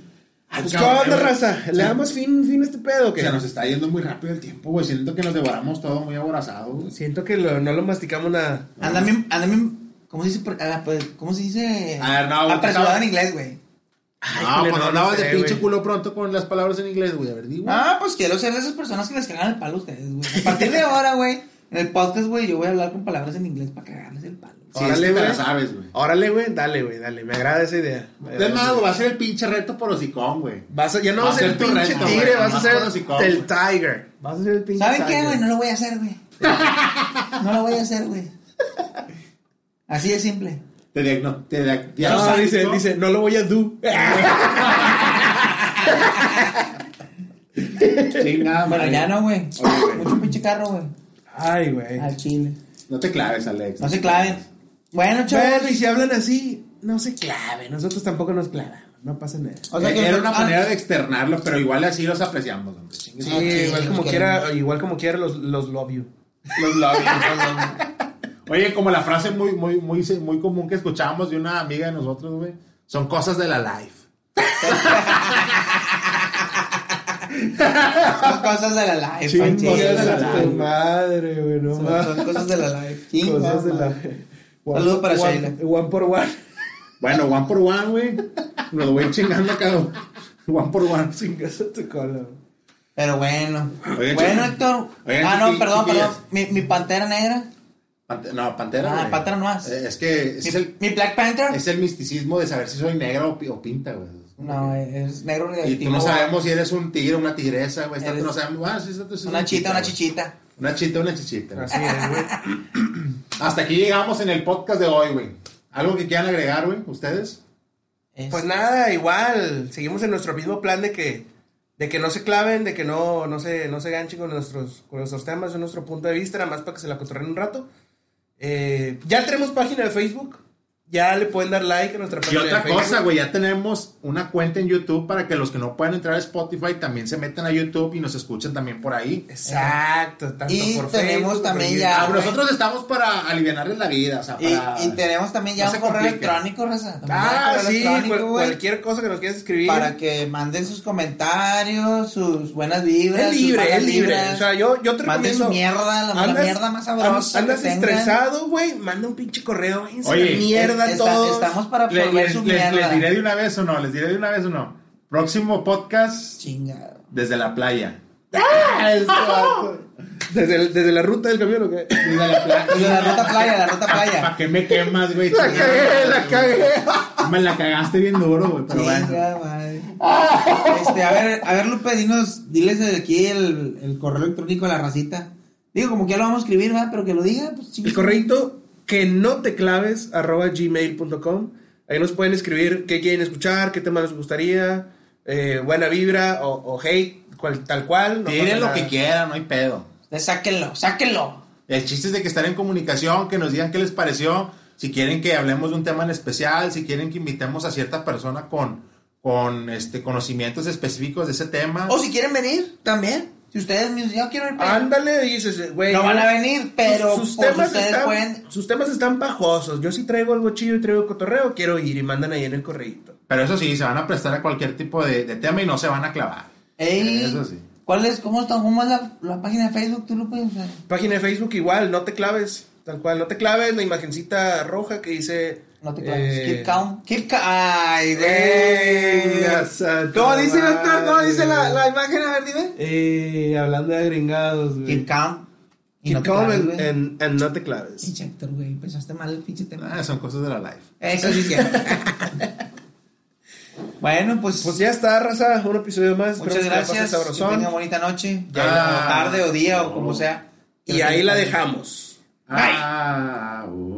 Speaker 3: Pues, ¿qué onda, raza? ¿Le
Speaker 2: Sí.
Speaker 3: damos fin, fin a este pedo o qué?
Speaker 2: Se nos está yendo muy rápido el tiempo, güey. Siento que nos devoramos todo muy aborazado.
Speaker 3: Siento que lo- no lo masticamos nada.
Speaker 1: Anda bien. ¿Cómo se dice? por- ah, pues, ¿Cómo se dice?
Speaker 2: A ver, no, güey,
Speaker 1: Apresurado en inglés, güey.
Speaker 2: No, cuando
Speaker 3: no,
Speaker 2: hablabas de pinche
Speaker 3: güey.
Speaker 2: culo pronto con las palabras en inglés, güey. A ver, digo.
Speaker 1: Ah, pues quiero ser de esas personas que les cagan el palo a ustedes, güey. A partir de ahora, güey, en el podcast, güey, yo voy a hablar con palabras en inglés para cagarles el palo.
Speaker 2: Sí,
Speaker 3: Órale, güey.
Speaker 2: la sabes, güey.
Speaker 3: Órale, güey, dale, güey, dale. Me agrada esa idea.
Speaker 2: Es más, va a ser el pinche reto por hocicón, güey.
Speaker 3: Vas a, ya no
Speaker 2: Va
Speaker 3: vas
Speaker 2: a
Speaker 3: ser el pinche
Speaker 2: reto,
Speaker 3: tigre,
Speaker 2: güey,
Speaker 3: vas a ser el tiger. Vas a ser el pinche
Speaker 1: ¿Saben qué,
Speaker 3: tiger.
Speaker 1: güey? No lo voy a hacer, güey. No lo voy a hacer, güey. Así de simple.
Speaker 2: Te diagno... Te dia-
Speaker 3: No, dice, dice, no lo voy a do.
Speaker 2: Chinga,
Speaker 1: Bueno,
Speaker 2: madre.
Speaker 1: ya no, güey. Mucho pinche carro, güey.
Speaker 3: Ay, güey.
Speaker 1: Al chile.
Speaker 2: No te claves, Alex.
Speaker 1: No se claven. Bueno, chavos.
Speaker 3: Bueno, y si hablan así, no se claven. Nosotros tampoco nos clavamos. No pasa nada.
Speaker 1: O sea
Speaker 2: Eh,
Speaker 1: que
Speaker 2: era una
Speaker 1: ah,
Speaker 2: manera de externarlo, pero igual así los apreciamos, hombre.
Speaker 3: Sí, igual como quiera, igual como quiera los, los love you.
Speaker 2: Los labios. Oye, como la frase muy, muy, muy, muy común que escuchábamos de una amiga de nosotros, güey. Son cosas de la life.
Speaker 1: Son cosas de la life,
Speaker 2: Chingas
Speaker 1: Panchito.
Speaker 2: de la life.
Speaker 3: madre, güey, no
Speaker 1: Son, cosas de la life.
Speaker 3: Cosas de la...
Speaker 1: madre. Saludo para
Speaker 3: one,
Speaker 1: Sheila.
Speaker 3: One por one.
Speaker 2: Bueno, one por one, güey. Nos lo voy chingando acá. One por one.
Speaker 3: Chingas a tu cola. güey.
Speaker 1: Pero bueno.
Speaker 2: Oye,
Speaker 1: bueno, Héctor.
Speaker 2: Oigan,
Speaker 1: ah, no, perdón, perdón. Mi, mi pantera negra.
Speaker 2: Pante- no, pantera.
Speaker 1: Ah, pantera nomás.
Speaker 2: Eh, Es que
Speaker 1: Mi,
Speaker 2: es el,
Speaker 1: mi Black Panther.
Speaker 2: es el misticismo de saber si soy negra o, pi- o pinta, güey.
Speaker 1: No, es negro
Speaker 2: Y tú no sabemos si eres un tigre o una tigresa, güey. No sabemos. Ah, sí, es
Speaker 1: Una chita, una chichita.
Speaker 2: Una chita, una chichita.
Speaker 3: Así es, güey.
Speaker 2: Hasta aquí llegamos en el podcast de hoy, güey. ¿Algo que quieran agregar, güey? ¿Ustedes?
Speaker 1: Es-
Speaker 3: Pues nada, igual, seguimos en nuestro mismo plan de que, de que no se claven, de que no, no, se, no se ganchen con nuestros, con nuestros temas, de nuestro punto de vista, nada más para que se la cotorren un rato. Eh, ya tenemos página de Facebook, ya le pueden dar like a nuestra
Speaker 2: Y
Speaker 3: página
Speaker 2: otra
Speaker 3: de Facebook.
Speaker 2: cosa, güey, ya tenemos una cuenta en YouTube para que los que no puedan entrar a Spotify también se metan a YouTube y nos escuchen también por ahí.
Speaker 3: Exacto, tanto
Speaker 1: Y
Speaker 3: por
Speaker 1: tenemos
Speaker 3: Facebook,
Speaker 1: también
Speaker 3: por
Speaker 1: ya-
Speaker 2: Ah, nosotros estamos para aliviarles la vida, o sea,
Speaker 1: Y,
Speaker 2: para...
Speaker 1: y tenemos también ya
Speaker 2: No
Speaker 1: un correo electrónico, Raza. También
Speaker 3: Ah, sí, cual- cualquier cosa que nos quieras escribir.
Speaker 1: Para que manden sus comentarios, sus buenas vibras.
Speaker 3: es libre, es libre.
Speaker 1: vibras.
Speaker 3: O sea, yo, yo te
Speaker 1: Manden
Speaker 3: recomiendo.
Speaker 1: su mierda, la, la
Speaker 3: Andas-
Speaker 1: mierda más sabrosa.
Speaker 3: Andas
Speaker 1: que
Speaker 3: estresado, güey. Manda un pinche correo.
Speaker 2: Oye,
Speaker 3: la mierda
Speaker 1: Está-
Speaker 3: todos.
Speaker 1: Estamos para absorber
Speaker 2: les,
Speaker 1: su
Speaker 2: les-
Speaker 1: mierda.
Speaker 2: les diré de una vez o no, les diré de una vez o no. Próximo podcast
Speaker 1: Chingado.
Speaker 2: desde la playa.
Speaker 3: Ah, vato. desde, el- desde la ruta del camión, ¿o qué?
Speaker 2: Desde la playa.
Speaker 1: Desde la ruta playa, la ruta
Speaker 2: ¿Para
Speaker 1: playa.
Speaker 2: qué me quemas, güey?
Speaker 3: La cagué, la cagué.
Speaker 2: Me la cagaste bien duro, güey, pero bueno.
Speaker 1: Este, a ver, a ver, Lupe, dinos, diles de aquí el, el correo electrónico de la racita. Digo, como que ya lo vamos a escribir, ¿verdad? Pero que lo diga, pues chinga.
Speaker 3: El correito que no te claves arroba gmail.com. Ahí nos pueden escribir qué quieren escuchar, qué tema les gustaría, eh, buena vibra o, o hate, cual- tal cual. no
Speaker 2: Tiren lo que quieran, no hay pedo.
Speaker 1: Sáquenlo, sáquenlo.
Speaker 2: El chiste es de que estar en comunicación, que nos digan qué les pareció, si quieren que hablemos de un tema en especial, si quieren que invitemos a cierta persona con, con este, conocimientos específicos de ese tema.
Speaker 1: O si quieren venir, también. Si ustedes me dicen, yo quiero ir para.
Speaker 3: Ándale, dices, güey.
Speaker 1: No van a venir, pero
Speaker 3: sus, sus
Speaker 1: pues,
Speaker 3: temas
Speaker 1: ustedes
Speaker 3: están,
Speaker 1: pueden.
Speaker 3: sus temas están bajosos. Yo sí traigo algo chido y traigo cotorreo, quiero ir y mandan ahí en el correito.
Speaker 2: Pero eso sí, se van a prestar a cualquier tipo de, de tema y no se van a clavar.
Speaker 1: Ey,
Speaker 2: Eso sí.
Speaker 1: ¿Cuál es, cómo, está, cómo es la, la página de Facebook? ¿Tú lo puedes usar?
Speaker 3: Página de Facebook igual, no te claves, tal cual, no te claves, la imagencita roja que dice...
Speaker 1: No te claves.
Speaker 3: eh,
Speaker 1: Keep count. Keep count. Ay,
Speaker 3: Eh,
Speaker 1: güey.
Speaker 3: tu
Speaker 1: ¿Cómo dice, Víctor? ¿Cómo dice la, la imagen? A ver, dime.
Speaker 3: Eh, hablando de gringados, güey.
Speaker 1: Keep count. Y
Speaker 3: Keep
Speaker 1: no
Speaker 3: calm
Speaker 1: claves,
Speaker 3: and, and- and no te claves.
Speaker 1: Pinche Héctor, güey. Empezaste mal el pinche tema.
Speaker 2: Ah, son cosas de la life.
Speaker 1: Eso sí cierto. bueno, pues,
Speaker 3: Pues ya está, raza, un episodio más.
Speaker 1: muchas
Speaker 3: que la
Speaker 1: gracias. Que tengan bonita noche. Ya
Speaker 2: Ah.
Speaker 1: o tarde o día o como sea.
Speaker 3: Y ahí la dejamos.
Speaker 1: Bye.
Speaker 2: Ah, uh.